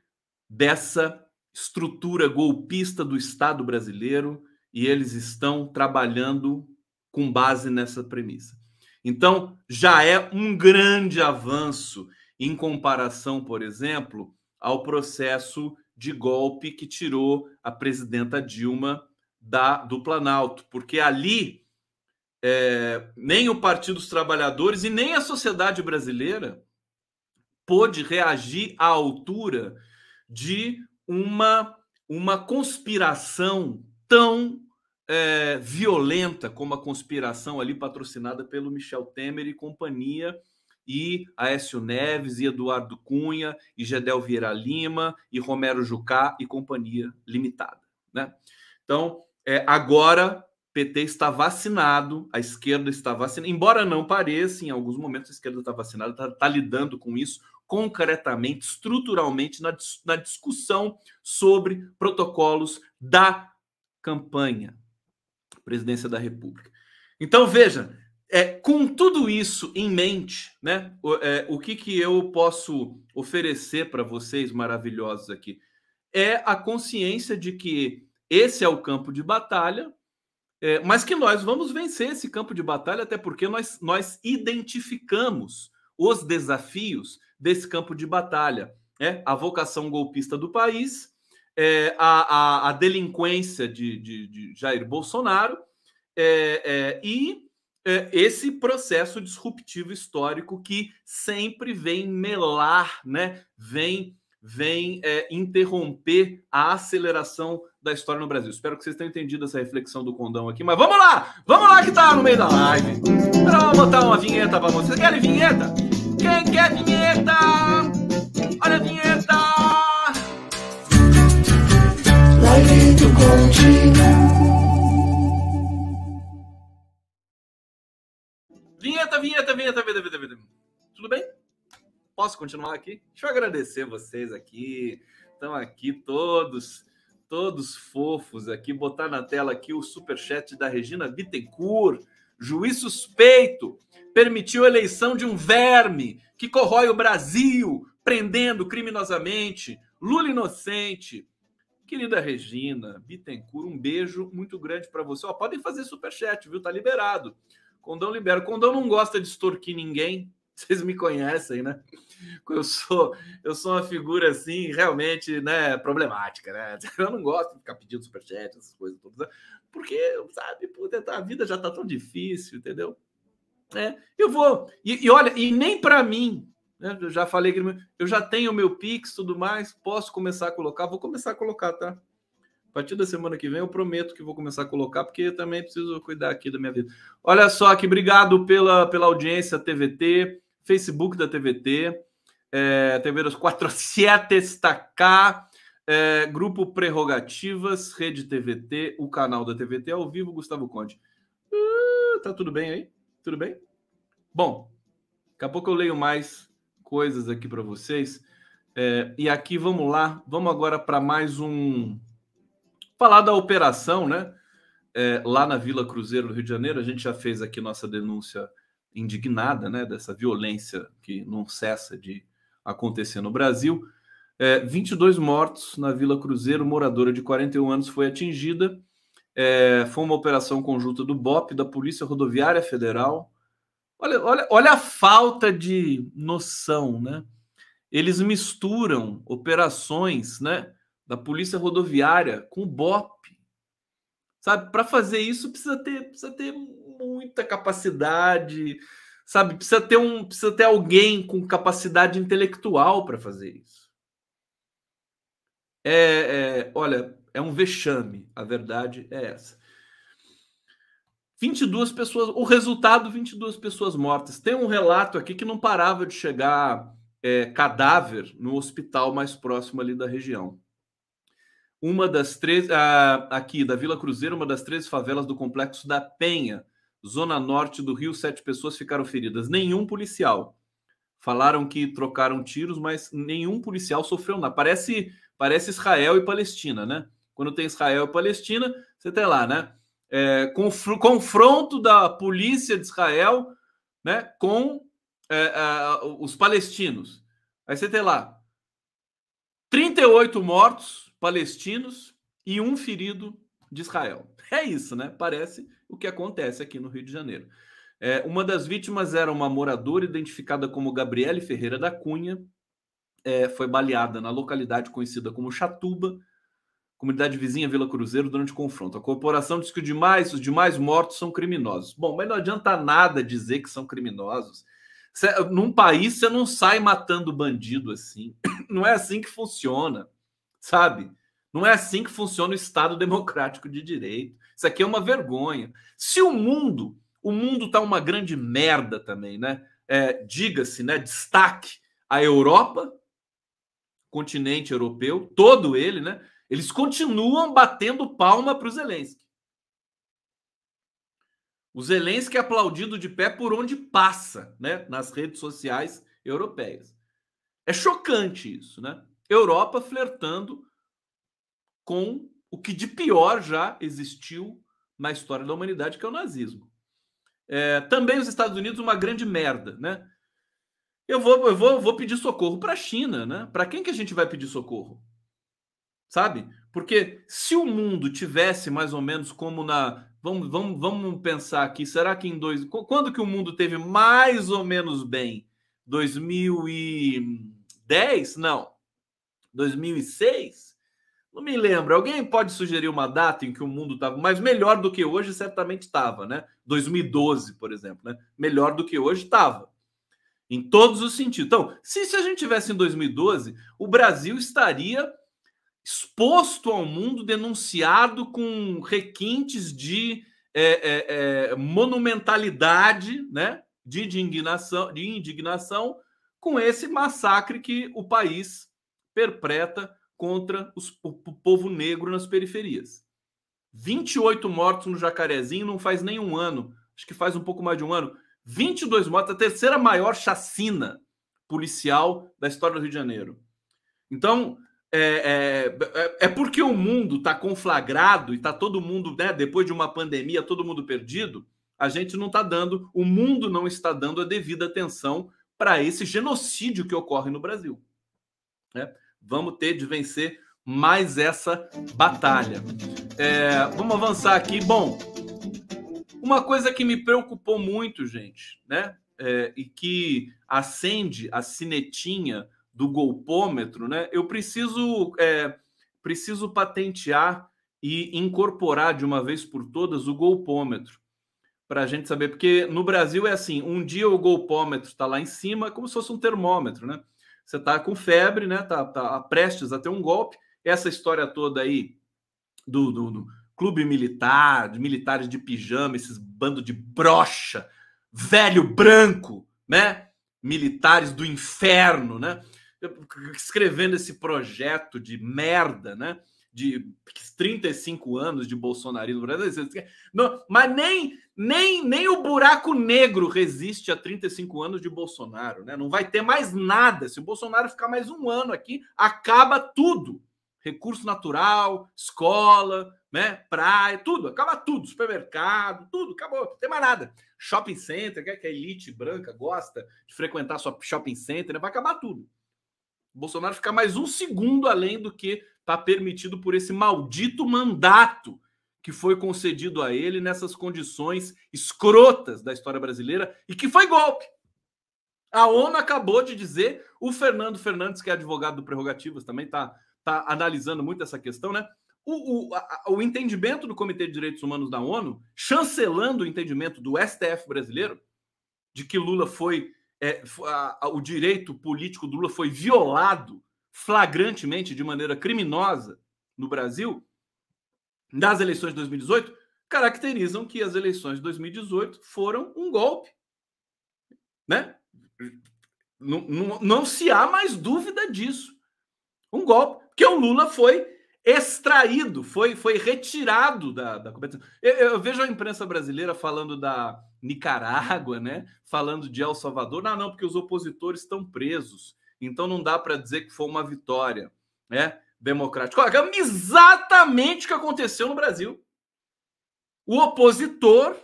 dessa estrutura golpista do Estado brasileiro e eles estão trabalhando com base nessa premissa. Então, já é um grande avanço em comparação, por exemplo, ao processo de golpe que tirou a presidenta Dilma da do Planalto, porque ali é, nem o Partido dos Trabalhadores e nem a sociedade brasileira pôde reagir à altura de uma uma conspiração tão é, violenta como a conspiração ali patrocinada pelo Michel Temer e companhia, e Aécio Neves, e Eduardo Cunha, e Gedel Vieira Lima, e Romero Jucá e companhia limitada. Né? Então, é, agora PT está vacinado, a esquerda está vacinada, embora não pareça, em alguns momentos a esquerda está vacinada, está, está lidando com isso concretamente, estruturalmente, na, na discussão sobre protocolos da campanha, presidência da República. Então, veja, é, com tudo isso em mente, né, o, é, o que, que eu posso oferecer para vocês maravilhosos aqui é a consciência de que esse é o campo de batalha, é, mas que nós vamos vencer esse campo de batalha, até porque nós, nós identificamos os desafios desse campo de batalha. É, a vocação golpista do país, é, a, a, a, delinquência de, de, de Jair Bolsonaro é, é, e é, esse processo disruptivo histórico que sempre vem melar, né? vem, vem é, interromper a aceleração da história no Brasil. Espero que vocês tenham entendido essa reflexão do condão aqui, mas vamos lá! Vamos lá que tá no meio da live! Vamos botar uma vinheta para vocês. Querem vinheta? Quem quer vinheta? Olha a vinheta! Live Vinheta, vinheta, vinheta, vinheta, vinheta, vinheta. Tudo bem? Posso continuar aqui? Deixa eu agradecer vocês aqui. Estão aqui todos, todos fofos aqui. Botar na tela aqui o super chat da Regina Bittencourt. Juiz suspeito permitiu a eleição de um verme que corrói o Brasil, prendendo criminosamente. Lula inocente. Querida Regina Bittencourt, um beijo muito grande para você. Ó, podem fazer superchat, viu? Tá liberado. Condão libera. Condão não gosta de extorquir ninguém. Vocês me conhecem, né? Eu sou, eu sou uma figura assim, realmente, né, problemática, né? Eu não gosto de ficar pedindo superchat, essas coisas todas, porque, sabe, puta, a vida já tá tão difícil, entendeu? É, eu vou. E, e olha, e nem para mim, né? Eu já falei que eu já tenho o meu Pix tudo mais, posso começar a colocar, vou começar a colocar, tá? A partir da semana que vem eu prometo que vou começar a colocar, porque eu também preciso cuidar aqui da minha vida. Olha só aqui, obrigado pela, pela audiência TVT, Facebook da TVT, é, TV dos 47 está cá, é, Grupo Prerrogativas, Rede TVT, o canal da TVT ao vivo, Gustavo Conte. Uh, Tá tudo bem aí? Tudo bem? Bom, daqui a pouco eu leio mais coisas aqui para vocês. É, e aqui vamos lá, vamos agora para mais um. Falar da operação, né? É, lá na Vila Cruzeiro do Rio de Janeiro, a gente já fez aqui nossa denúncia indignada, né? Dessa violência que não cessa de acontecer no Brasil. É, 22 mortos na Vila Cruzeiro, moradora de 41 anos foi atingida. É, foi uma operação conjunta do BOP, da Polícia Rodoviária Federal. Olha, olha, olha a falta de noção, né? Eles misturam operações, né, da Polícia Rodoviária com o BOP. Sabe, para fazer isso precisa ter, precisa ter muita capacidade, sabe? Precisa ter um, precisa ter alguém com capacidade intelectual para fazer isso. É, é, olha, é um vexame, a verdade é essa. 22 pessoas, o resultado 22 pessoas mortas. Tem um relato aqui que não parava de chegar é, cadáver no hospital mais próximo ali da região. Uma das três, aqui da Vila Cruzeiro, uma das três favelas do complexo da Penha, zona norte do Rio, sete pessoas ficaram feridas. Nenhum policial. Falaram que trocaram tiros, mas nenhum policial sofreu nada. Parece, parece Israel e Palestina, né? Quando tem Israel e Palestina, você tem lá, né? É, confronto da polícia de Israel né, com é, é, os palestinos. Aí você tem lá 38 mortos palestinos e um ferido de Israel. É isso, né? Parece o que acontece aqui no Rio de Janeiro. É, uma das vítimas era uma moradora identificada como Gabriele Ferreira da Cunha, é, foi baleada na localidade conhecida como Chatuba, comunidade vizinha Vila Cruzeiro, durante o confronto. A corporação diz que os demais, os demais mortos são criminosos. Bom, mas não adianta nada dizer que são criminosos. Cê, num país você não sai matando bandido assim. Não é assim que funciona, sabe? Não é assim que funciona o Estado democrático de direito. Isso aqui é uma vergonha. Se o mundo, o mundo tá uma grande merda também, né? É, Diga-se, né? Destaque a Europa, continente europeu, todo ele, né? Eles continuam batendo palma para o Zelensky. O Zelensky é aplaudido de pé por onde passa, né? Nas redes sociais europeias. É chocante isso, né? Europa flertando com o que de pior já existiu na história da humanidade, que é o nazismo. É, também os Estados Unidos, uma grande merda, né? Eu vou, eu vou, vou pedir socorro para a China, né? Para quem que a gente vai pedir socorro? sabe? Porque se o mundo tivesse mais ou menos como na. Vamos, vamos, vamos pensar aqui, será que em dois. Quando que o mundo teve mais ou menos bem? 2010? Não. 2006? Não me lembro. Alguém pode sugerir uma data em que o mundo estava mais melhor do que hoje? Certamente estava, né? 2012, por exemplo, né? Melhor do que hoje estava. Em todos os sentidos. Então, se, se a gente tivesse em 2012, o Brasil estaria exposto ao mundo, denunciado com requintes de é, é, é, monumentalidade, né? De indignação, de indignação com esse massacre que o país perpetra contra os, o, o povo negro nas periferias. 28 mortos no Jacarezinho não faz nem um ano, acho que faz um pouco mais de um ano. 22 mortos, a terceira maior chacina policial da história do Rio de Janeiro. Então, é, é, é, porque o mundo está conflagrado e está todo mundo, né, depois de uma pandemia, todo mundo perdido. A gente não está dando, o mundo não está dando a devida atenção para esse genocídio que ocorre no Brasil. Né? Vamos ter de vencer mais essa batalha. É, vamos avançar aqui. Bom, uma coisa que me preocupou muito, gente, né? É, e que acende a sinetinha do golpômetro, né? Eu preciso é, preciso patentear e incorporar de uma vez por todas o golpômetro para a gente saber, porque no Brasil é assim: um dia o golpômetro está lá em cima, como se fosse um termômetro, né? Você está com febre, né? Tá, tá prestes a ter um golpe. Essa história toda aí do, do, do clube militar, de militares de pijama, esses bando de brocha, velho branco, né? Militares do inferno, né? escrevendo esse projeto de merda, né? de 35 anos de bolsonarismo. Não, mas nem, nem, nem o buraco negro resiste a 35 anos de Bolsonaro. Né? Não vai ter mais nada. Se o Bolsonaro ficar mais um ano aqui, acaba tudo. Recurso natural, escola, né? praia, tudo. Acaba tudo. Supermercado, tudo. Acabou. Não tem mais nada. Shopping center, que a elite branca gosta de frequentar sua shopping center, né? vai acabar tudo. O Bolsonaro ficar mais um segundo além do que está permitido por esse maldito mandato que foi concedido a ele nessas condições escrotas da história brasileira e que foi golpe. A ONU acabou de dizer, o Fernando Fernandes, que é advogado do Prerrogativas, também está tá analisando muito essa questão, né? O, o, a, o entendimento do Comitê de Direitos Humanos da ONU, chancelando o entendimento do STF brasileiro, de que Lula foi. É, a, a, o direito político do Lula foi violado flagrantemente, de maneira criminosa, no Brasil, nas eleições de 2018, caracterizam que as eleições de 2018 foram um golpe. Né? Não, não, não se há mais dúvida disso. Um golpe, porque o Lula foi extraído, foi, foi retirado da, da competição. Eu, eu, vejo a imprensa brasileira falando da Nicarágua, né? Falando de El Salvador. Não, não, porque os opositores estão presos. Então não dá para dizer que foi uma vitória né, democrática. Olha, é exatamente o que aconteceu no Brasil. O opositor,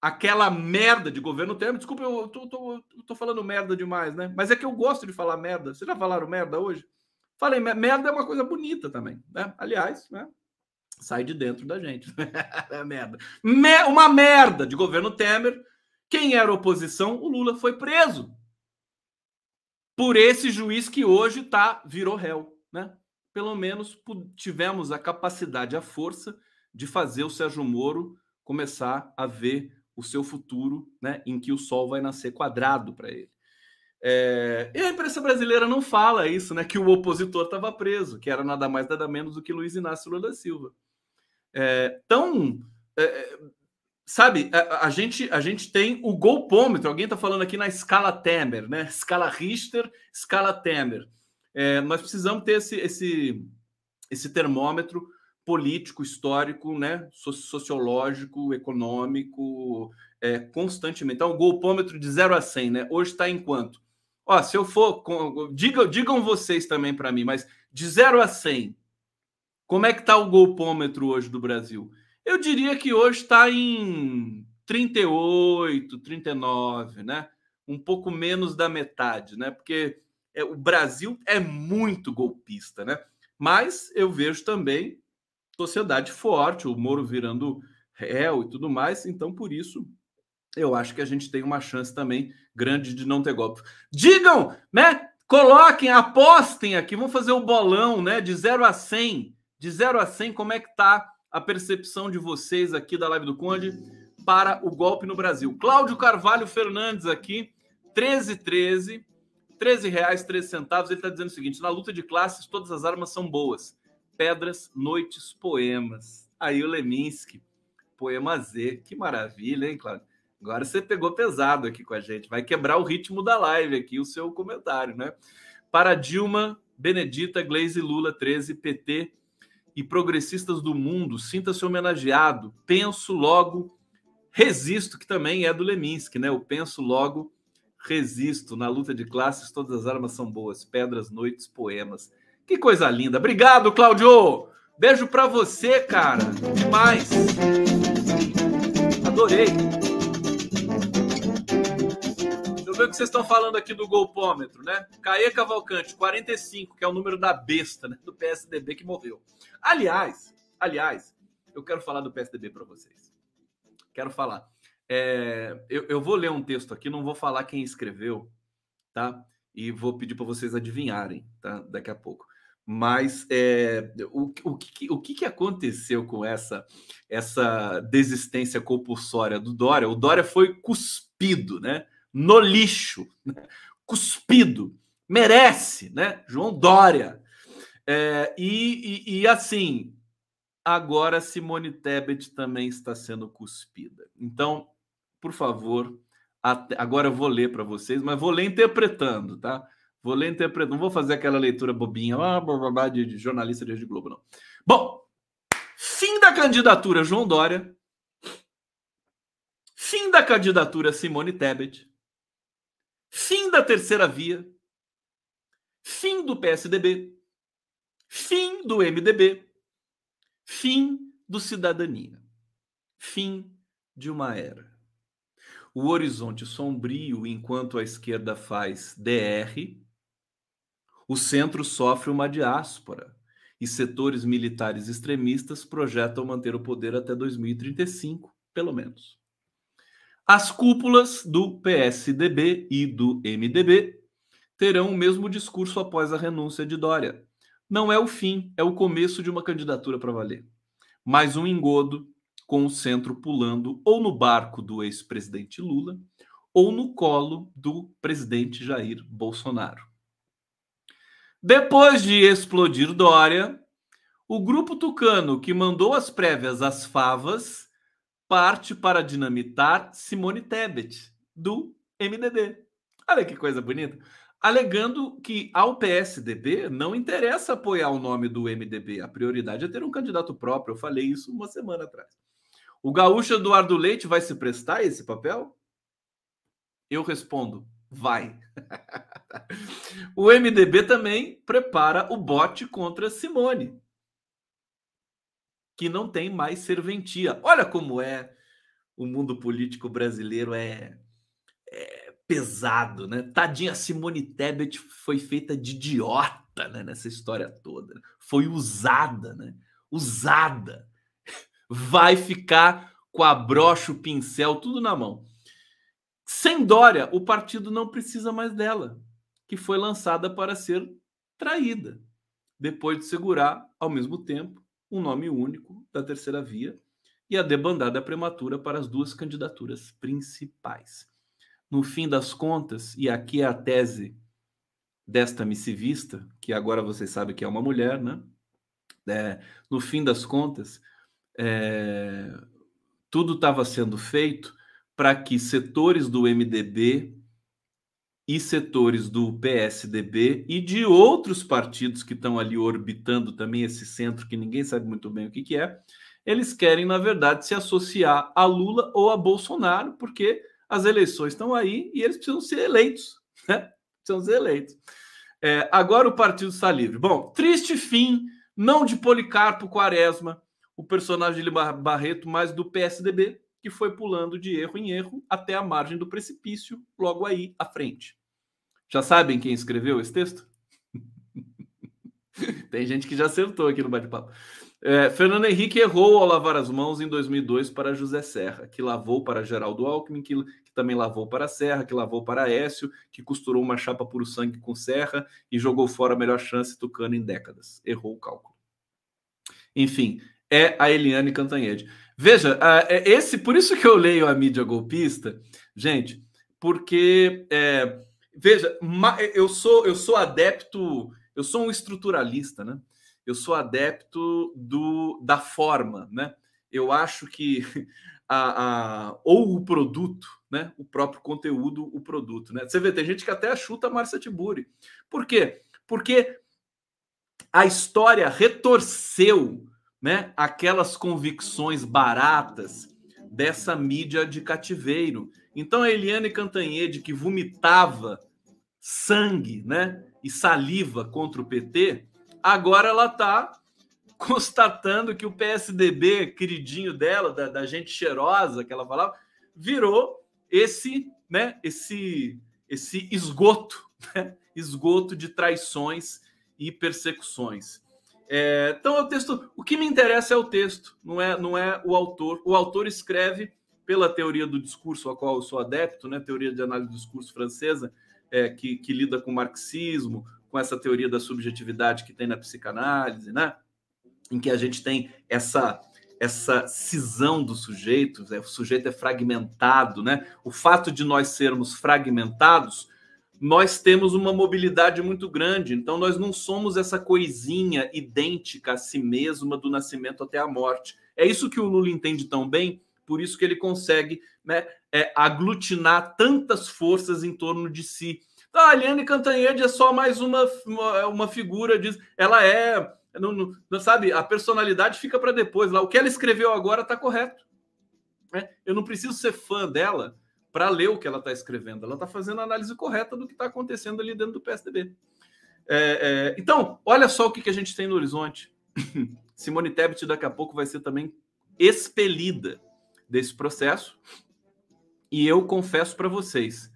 aquela merda de governo Temer, desculpa, eu tô, tô, tô, falando merda demais, né? Mas é que eu gosto de falar merda. Vocês já falaram merda hoje? Falei, merda é uma coisa bonita também, né? Aliás, né? Sai de dentro da gente. é merda. Me uma merda de governo Temer. Quem era oposição? O Lula foi preso por esse juiz que hoje tá virou réu, né? Pelo menos tivemos a capacidade, a força de fazer o Sérgio Moro começar a ver o seu futuro, né, em que o sol vai nascer quadrado para ele. É, e a imprensa brasileira não fala isso, né? Que o opositor estava preso, que era nada mais nada menos do que Luiz Inácio Lula da Silva. É, então, é, sabe, a, a, gente, a gente tem o golpômetro. Alguém está falando aqui na escala Temer, né? Escala Richter, escala Temer. É, nós precisamos ter esse, esse, esse termômetro político, histórico, né? sociológico, econômico, é, constantemente. Então, o golpômetro de 0 a 100, né? Hoje está em quanto? Ó, se eu for. Digam, digam vocês também para mim, mas de 0 a 100, como é que está o golpômetro hoje do Brasil? Eu diria que hoje está em 38, 39, né? Um pouco menos da metade, né? Porque é, o Brasil é muito golpista, né? Mas eu vejo também sociedade forte, o Moro virando réu e tudo mais, então por isso eu acho que a gente tem uma chance também grande de não ter golpe. Digam, né? Coloquem, apostem aqui, vamos fazer o bolão, né? De 0 a 100. De 0 a 100, como é que tá a percepção de vocês aqui da Live do Conde para o golpe no Brasil. Cláudio Carvalho Fernandes aqui, 1313, 13 reais, 13 centavos. Ele está dizendo o seguinte: na luta de classes, todas as armas são boas. Pedras, noites, poemas. Aí o Leminski, poema Z. Que maravilha, hein, Cláudio? Agora você pegou pesado aqui com a gente. Vai quebrar o ritmo da live aqui, o seu comentário, né? Para Dilma, Benedita, Glaze Lula, 13, PT, e progressistas do mundo, sinta-se homenageado. Penso logo, resisto, que também é do Leminski, né? O penso logo, resisto. Na luta de classes, todas as armas são boas. Pedras, noites, poemas. Que coisa linda. Obrigado, Claudio. Beijo para você, cara. Demais. Adorei ver o que vocês estão falando aqui do golpômetro, né? Caê Cavalcante, 45, que é o número da besta, né? Do PSDB que morreu. Aliás, aliás, eu quero falar do PSDB para vocês. Quero falar. É, eu, eu, vou ler um texto aqui, não vou falar quem escreveu, tá? E vou pedir para vocês adivinharem, tá? Daqui a pouco. Mas é, o, o, que, o que aconteceu com essa, essa desistência compulsória do Dória? O Dória foi cuspido, né? no lixo, né? cuspido, merece, né? João Dória. É, e, e, e, assim, agora Simone Tebet também está sendo cuspida. Então, por favor, até, agora eu vou ler para vocês, mas vou ler interpretando, tá? Vou ler interpretando. Não vou fazer aquela leitura bobinha ah, de, de jornalista de Rede Globo, não. Bom, fim da candidatura João Dória. Fim da candidatura Simone Tebet. Fim da terceira via. Fim do PSDB. Fim do MDB. Fim do Cidadania. Fim de uma era. O horizonte sombrio enquanto a esquerda faz DR, o centro sofre uma diáspora e setores militares extremistas projetam manter o poder até 2035, pelo menos. As cúpulas do PSDB e do MDB terão o mesmo discurso após a renúncia de Dória. Não é o fim, é o começo de uma candidatura para valer. Mais um engodo com o centro pulando ou no barco do ex-presidente Lula ou no colo do presidente Jair Bolsonaro. Depois de explodir Dória, o grupo tucano que mandou as prévias às favas parte para dinamitar Simone Tebet, do MDB. Olha que coisa bonita. Alegando que ao PSDB não interessa apoiar o nome do MDB, a prioridade é ter um candidato próprio. Eu falei isso uma semana atrás. O gaúcho Eduardo Leite vai se prestar esse papel? Eu respondo: vai. o MDB também prepara o bote contra Simone, que não tem mais serventia. Olha como é o mundo político brasileiro é, é pesado, né? Tadinha Simone Tebet foi feita de idiota né, nessa história toda. Foi usada, né? Usada. Vai ficar com a brocha, o pincel, tudo na mão. Sem Dória, o partido não precisa mais dela, que foi lançada para ser traída, depois de segurar, ao mesmo tempo, um nome único da terceira via e a debandada prematura para as duas candidaturas principais. No fim das contas, e aqui é a tese desta missivista, que agora vocês sabem que é uma mulher, né? É, no fim das contas, é, tudo estava sendo feito para que setores do MDB e setores do PSDB e de outros partidos que estão ali orbitando também esse centro que ninguém sabe muito bem o que, que é, eles querem, na verdade, se associar a Lula ou a Bolsonaro, porque as eleições estão aí e eles precisam ser eleitos. Né? Precisam ser eleitos. É, agora o partido está livre. Bom, triste fim, não de Policarpo Quaresma, o personagem de Barreto, mas do PSDB, que foi pulando de erro em erro até a margem do precipício, logo aí à frente. Já sabem quem escreveu esse texto? Tem gente que já acertou aqui no bate-papo. É, Fernando Henrique errou ao lavar as mãos em 2002 para José Serra, que lavou para Geraldo Alckmin, que, que também lavou para Serra, que lavou para Écio, que costurou uma chapa puro sangue com Serra e jogou fora a melhor chance tucano em décadas. Errou o cálculo. Enfim, é a Eliane Cantanhede. Veja, é esse, por isso que eu leio a mídia golpista, gente, porque é, veja, eu sou eu sou adepto, eu sou um estruturalista, né? Eu sou adepto do da forma, né? Eu acho que a, a, ou o produto, né? O próprio conteúdo, o produto, né? Você vê, tem gente que até chuta a Marcia Tiburi. Por quê? Porque a história retorceu né, aquelas convicções baratas dessa mídia de cativeiro. Então a Eliane Cantanhede, que vomitava sangue né, e saliva contra o PT, agora ela está constatando que o PSDB, queridinho dela, da, da, gente cheirosa que ela falava, virou esse, né, esse, esse esgoto, né, esgoto de traições e persecuções. É, então é o texto. O que me interessa é o texto, não é, não é o autor. O autor escreve pela teoria do discurso, a qual eu sou adepto, né? Teoria de análise do discurso francesa, é, que, que lida com o marxismo, com essa teoria da subjetividade que tem na psicanálise, né? Em que a gente tem essa essa cisão do sujeito, né? o sujeito é fragmentado, né? O fato de nós sermos fragmentados nós temos uma mobilidade muito grande. Então, nós não somos essa coisinha idêntica a si mesma do nascimento até a morte. É isso que o Lula entende tão bem, por isso que ele consegue né, é, aglutinar tantas forças em torno de si. Ah, a Eliane Cantanhede é só mais uma, uma, figura, diz. Ela é. Não, não, sabe, a personalidade fica para depois. Lá, o que ela escreveu agora está correto. Né? Eu não preciso ser fã dela para ler o que ela está escrevendo. Ela está fazendo a análise correta do que está acontecendo ali dentro do PSDB. É, é, então, olha só o que, que a gente tem no horizonte. Simone Tebet daqui a pouco vai ser também expelida desse processo. E eu confesso para vocês,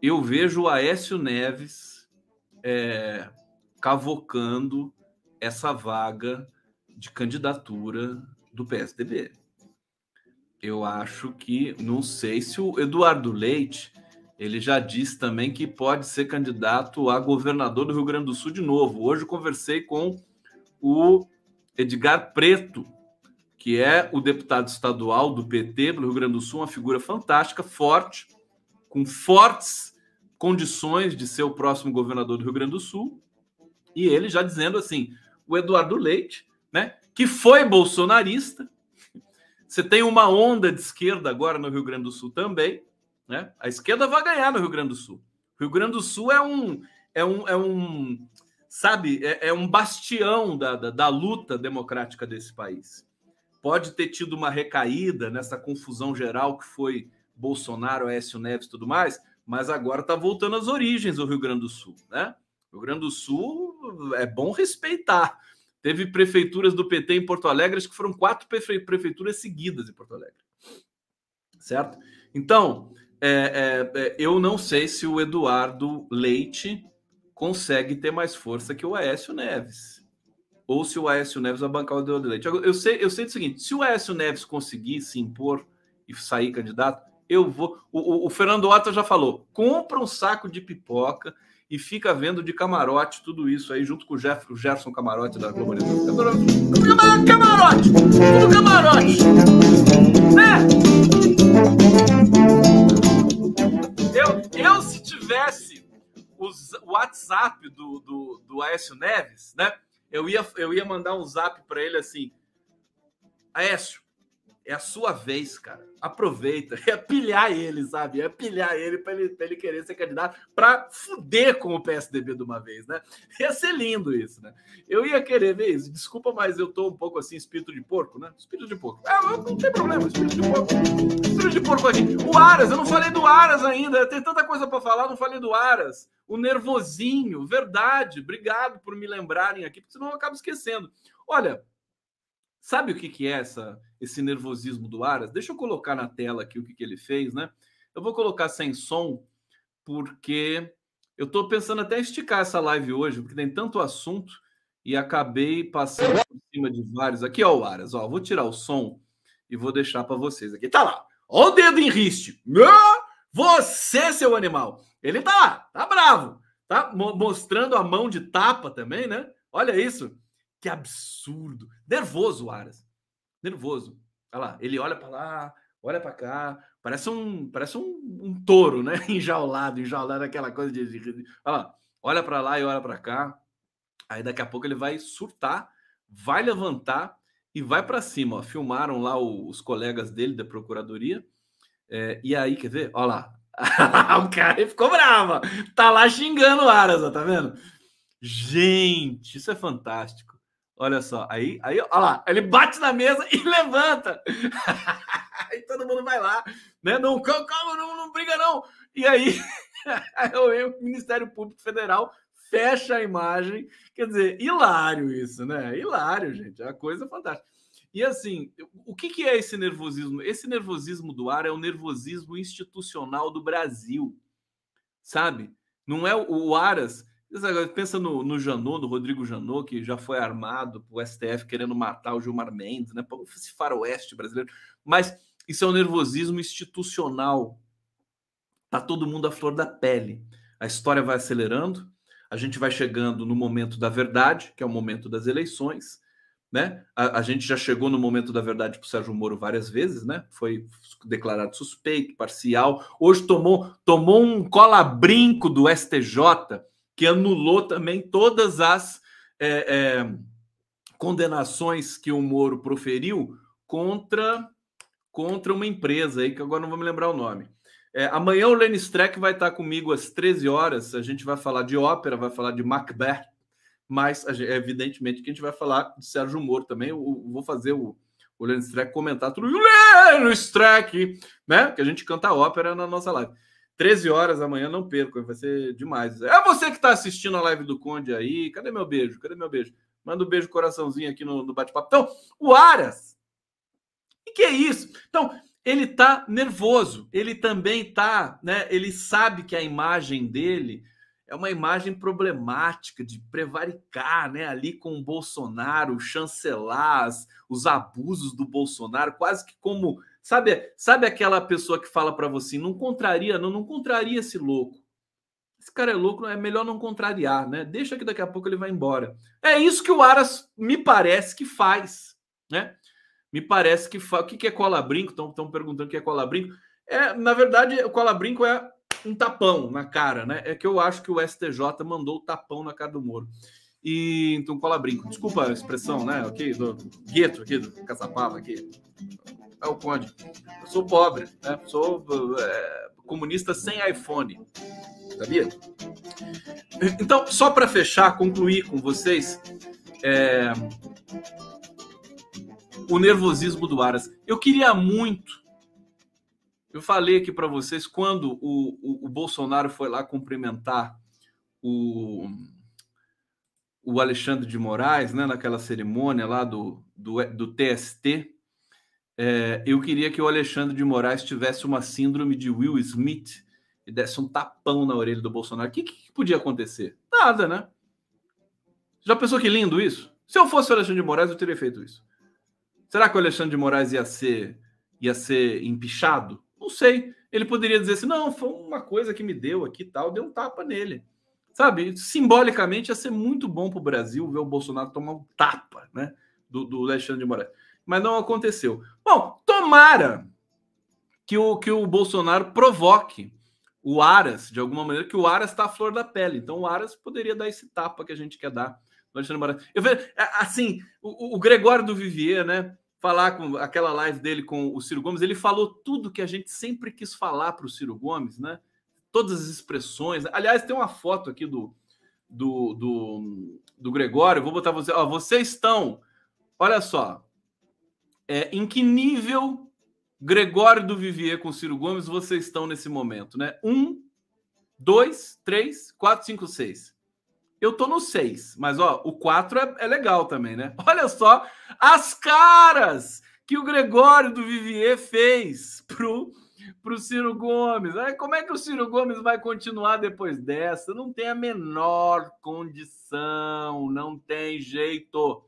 eu vejo o Aécio Neves é, cavocando essa vaga de candidatura do PSDB. Eu acho que, não sei se o Eduardo Leite, ele já disse também que pode ser candidato a governador do Rio Grande do Sul de novo. Hoje conversei com o Edgar Preto, que é o deputado estadual do PT pelo Rio Grande do Sul, uma figura fantástica, forte, com fortes condições de ser o próximo governador do Rio Grande do Sul. E ele já dizendo assim: o Eduardo Leite, né, que foi bolsonarista, você tem uma onda de esquerda agora no Rio Grande do Sul também, né? A esquerda vai ganhar no Rio Grande do Sul. O Rio Grande do Sul é um é um, é um sabe, é, é um bastião da, da, da luta democrática desse país. Pode ter tido uma recaída nessa confusão geral que foi Bolsonaro, Écio Neves e tudo mais, mas agora está voltando às origens do Rio Grande do Sul, né? O Rio Grande do Sul é bom respeitar. Teve prefeituras do PT em Porto Alegre, acho que foram quatro prefeituras seguidas em Porto Alegre. Certo? Então, é, é, é, eu não sei se o Eduardo Leite consegue ter mais força que o Aécio Neves. Ou se o Aécio Neves vai bancar o Eduardo Leite. Eu sei, eu sei do seguinte: se o Aécio Neves conseguir se impor e sair candidato, eu vou. O, o, o Fernando Horta já falou: compra um saco de pipoca e fica vendo de camarote tudo isso aí, junto com o, Jeff, o Gerson Camarote da Globo News. Camarote! Tudo camarote! Né? Eu, eu, se tivesse o WhatsApp do, do, do Aécio Neves, né? Eu ia, eu ia mandar um zap para ele assim: Aécio, é a sua vez, cara. Aproveita. É pilhar ele, sabe? É pilhar ele para ele, ele querer ser candidato para fuder com o PSDB de uma vez, né? Ia ser lindo isso, né? Eu ia querer ver isso. Desculpa, mas eu tô um pouco assim, espírito de porco, né? Espírito de porco. É, não tem problema, espírito de porco. Espírito de porco aqui. O Aras, eu não falei do Aras ainda. Tem tanta coisa para falar, não falei do Aras. O nervosinho, verdade. Obrigado por me lembrarem aqui, porque senão eu acabo esquecendo. Olha, Sabe o que, que é essa, esse nervosismo do Aras? Deixa eu colocar na tela aqui o que, que ele fez, né? Eu vou colocar sem som, porque eu estou pensando até esticar essa live hoje, porque tem tanto assunto e acabei passando por cima de vários. Aqui, ó, o Aras, ó, vou tirar o som e vou deixar para vocês aqui. Tá lá, ó o dedo em riste. Você, seu animal. Ele tá lá, tá bravo. Tá mostrando a mão de tapa também, né? Olha isso. Que absurdo. Nervoso o Aras. Nervoso. Olha lá, ele olha para lá, olha para cá, parece um, parece um, um, touro, né? Enjaulado, enjaulado, aquela coisa de. olha lá, olha para lá e olha para cá. Aí daqui a pouco ele vai surtar, vai levantar e vai para cima. Ó. Filmaram lá o, os colegas dele da procuradoria. É, e aí, quer ver? Olha lá. o cara ficou bravo. Tá lá xingando o Aras, ó, tá vendo? Gente, isso é fantástico. Olha só, aí, aí, olha lá, ele bate na mesa e levanta. aí todo mundo vai lá, né? Não, calma, não, não briga não. E aí, o Ministério Público Federal fecha a imagem. Quer dizer, hilário isso, né? Hilário, gente. É uma coisa fantástica. E assim, o que, que é esse nervosismo? Esse nervosismo do ar é o nervosismo institucional do Brasil, sabe? Não é o Aras Pensa no, no Janot, no Rodrigo Janot, que já foi armado o STF querendo matar o Gilmar Mendes, né? Esse faroeste brasileiro. Mas isso é um nervosismo institucional. Tá todo mundo à flor da pele. A história vai acelerando, a gente vai chegando no momento da verdade, que é o momento das eleições, né? A, a gente já chegou no momento da verdade para o Sérgio Moro várias vezes, né? Foi declarado suspeito, parcial. Hoje tomou, tomou um cola-brinco do STJ que anulou também todas as é, é, condenações que o Moro proferiu contra, contra uma empresa aí, que agora não vou me lembrar o nome. É, amanhã o Lenny Streck vai estar comigo às 13 horas. A gente vai falar de ópera, vai falar de Macbeth, mas evidentemente que a gente vai falar de Sérgio Moro também. Eu, eu vou fazer o, o Lenny Streck comentar tudo. O Lenny Streck, né? Que a gente canta ópera na nossa live. 13 horas amanhã, não percam, vai ser demais. É você que está assistindo a live do Conde aí. Cadê meu beijo? Cadê meu beijo? Manda um beijo, coraçãozinho aqui no, no bate-papo. Então, o Aras. O que é isso? Então, ele tá nervoso. Ele também tá, né? Ele sabe que a imagem dele é uma imagem problemática de prevaricar, né? Ali com o Bolsonaro, chancelar os abusos do Bolsonaro, quase que como sabe, sabe aquela pessoa que fala para você, não contraria, não, não contraria esse louco. Esse cara é louco, é melhor não contrariar, né? Deixa que daqui a pouco ele vai embora. É isso que o Aras me parece que faz, né? Me parece que faz. O que é cola-brinco? Estão perguntando o que é cola-brinco. É, na verdade, o cola-brinco é um tapão na cara, né? É que eu acho que o STJ mandou o tapão na cara do Moro. E então cola-brinco. Desculpa a expressão, né? Ok, do gueto aqui, do caçapava aqui. É o conde. Eu sou pobre, né? Sou é, comunista sem iPhone sabia? Então, só para fechar, concluir com vocês, é... o nervosismo do Aras. Eu queria muito. Eu falei aqui para vocês quando o, o, o, Bolsonaro foi lá cumprimentar o, o Alexandre de Moraes, né, naquela cerimônia lá do, do, do TST. É, eu queria que o Alexandre de Moraes tivesse uma síndrome de Will Smith e desse um tapão na orelha do Bolsonaro, o que, que podia acontecer? Nada, né? Já pensou que lindo isso? Se eu fosse o Alexandre de Moraes, eu teria feito isso. Será que o Alexandre de Moraes ia ser ia ser empichado? Não sei. Ele poderia dizer assim: não, foi uma coisa que me deu aqui tal, deu um tapa nele. Sabe? Simbolicamente ia ser muito bom para o Brasil ver o Bolsonaro tomar um tapa né, do, do Alexandre de Moraes. Mas não aconteceu. Bom, tomara que o, que o Bolsonaro provoque o Aras, de alguma maneira, que o Aras está à flor da pele. Então o Aras poderia dar esse tapa que a gente quer dar no Alexandre. Eu vejo, assim, o, o Gregório do Vivier, né? Falar com aquela live dele com o Ciro Gomes, ele falou tudo que a gente sempre quis falar para o Ciro Gomes, né? Todas as expressões. Aliás, tem uma foto aqui do, do, do, do Gregório. vou botar você. Ó, vocês estão, olha só, é, em que nível Gregório do Vivier com Ciro Gomes, vocês estão nesse momento, né? Um, dois, três, quatro, cinco, seis. Eu tô no seis, mas ó, o quatro é, é legal também, né? Olha só as caras que o Gregório do Vivier fez pro, pro Ciro Gomes. Aí, como é que o Ciro Gomes vai continuar depois dessa? Não tem a menor condição, não tem jeito.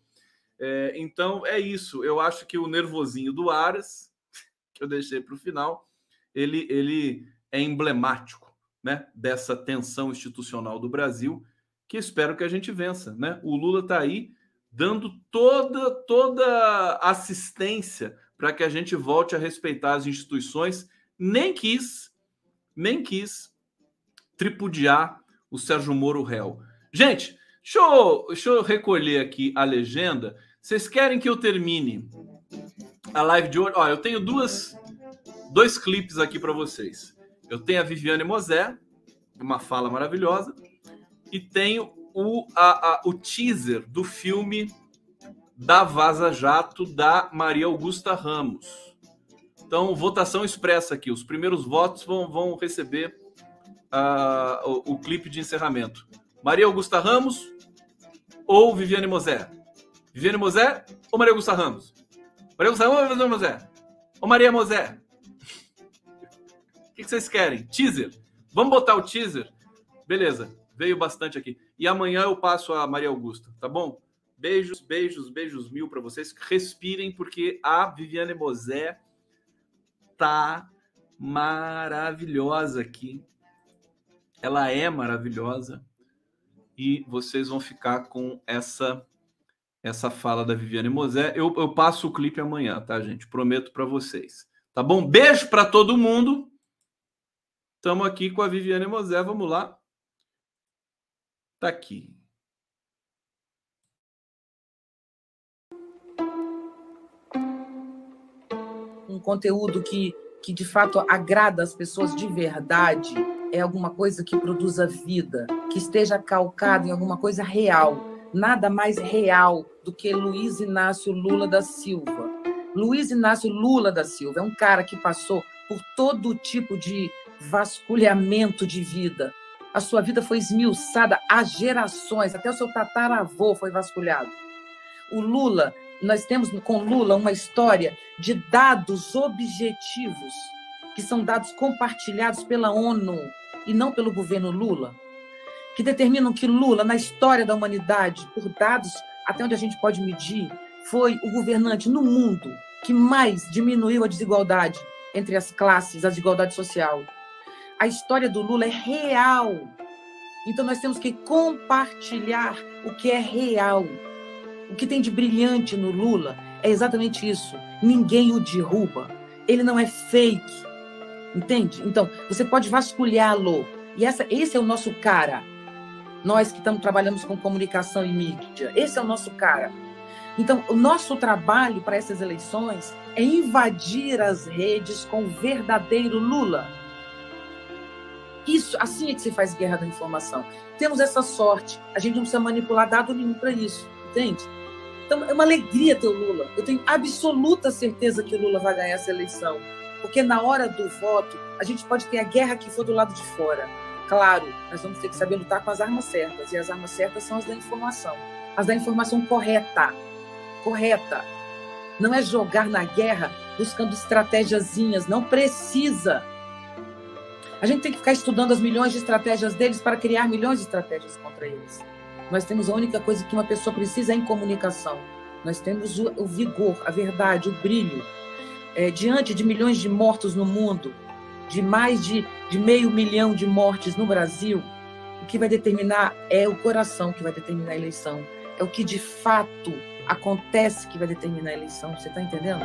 É, então é isso. Eu acho que o nervosinho do Aras que eu deixei para o final, ele, ele é emblemático né, dessa tensão institucional do Brasil, que espero que a gente vença. Né? O Lula está aí dando toda, toda assistência para que a gente volte a respeitar as instituições. Nem quis, nem quis tripudiar o Sérgio Moro réu. Gente, deixa eu, deixa eu recolher aqui a legenda. Vocês querem que eu termine a live de hoje. Ó, eu tenho duas, dois clipes aqui para vocês. Eu tenho a Viviane Mosé, uma fala maravilhosa, e tenho o, a, a, o teaser do filme da Vaza Jato da Maria Augusta Ramos. Então, votação expressa aqui. Os primeiros votos vão, vão receber uh, o, o clipe de encerramento. Maria Augusta Ramos ou Viviane Mosé? Viviane Mosé ou Maria Augusta Ramos? Maria Augusta Ramos ou Mosé? Ô Maria Mosé. O que vocês querem? Teaser. Vamos botar o teaser? Beleza. Veio bastante aqui. E amanhã eu passo a Maria Augusta, tá bom? Beijos, beijos, beijos mil para vocês. Respirem, porque a Viviane Mosé tá maravilhosa aqui. Ela é maravilhosa. E vocês vão ficar com essa essa fala da Viviane Mosé. Eu, eu passo o clipe amanhã, tá, gente? Prometo para vocês. Tá bom? Beijo para todo mundo. Estamos aqui com a Viviane Mosé. Vamos lá. Tá aqui. Um conteúdo que, que de fato agrada as pessoas de verdade é alguma coisa que produza vida, que esteja calcado em alguma coisa real, nada mais real do que Luiz Inácio Lula da Silva. Luiz Inácio Lula da Silva é um cara que passou por todo tipo de vasculhamento de vida. A sua vida foi esmiuçada há gerações, até o seu tataravô foi vasculhado. O Lula nós temos com Lula uma história de dados objetivos, que são dados compartilhados pela ONU e não pelo governo Lula, que determinam que Lula, na história da humanidade, por dados até onde a gente pode medir, foi o governante no mundo que mais diminuiu a desigualdade entre as classes, a desigualdade social. A história do Lula é real. Então nós temos que compartilhar o que é real o que tem de brilhante no Lula é exatamente isso. Ninguém o derruba. Ele não é fake. Entende? Então, você pode vasculhá-lo. E essa, esse é o nosso cara. Nós que estamos trabalhamos com comunicação e mídia. Esse é o nosso cara. Então, o nosso trabalho para essas eleições é invadir as redes com o verdadeiro Lula. Isso, assim é que se faz guerra da informação. Temos essa sorte. A gente não precisa manipular dado nenhum para isso entende? Então, é uma alegria ter o Lula. Eu tenho absoluta certeza que o Lula vai ganhar essa eleição. Porque na hora do voto, a gente pode ter a guerra que for do lado de fora. Claro, nós vamos ter que saber lutar com as armas certas. E as armas certas são as da informação. As da informação correta. Correta. Não é jogar na guerra buscando estratégiazinhas. Não precisa. A gente tem que ficar estudando as milhões de estratégias deles para criar milhões de estratégias contra eles. Nós temos a única coisa que uma pessoa precisa é em comunicação. Nós temos o, vigor, a verdade, o brilho. É, diante de milhões de mortos no mundo, de mais de, de meio milhão de mortes no Brasil, o que vai determinar é o coração que vai determinar a eleição. É o que de fato acontece que vai determinar a eleição. Você está entendendo?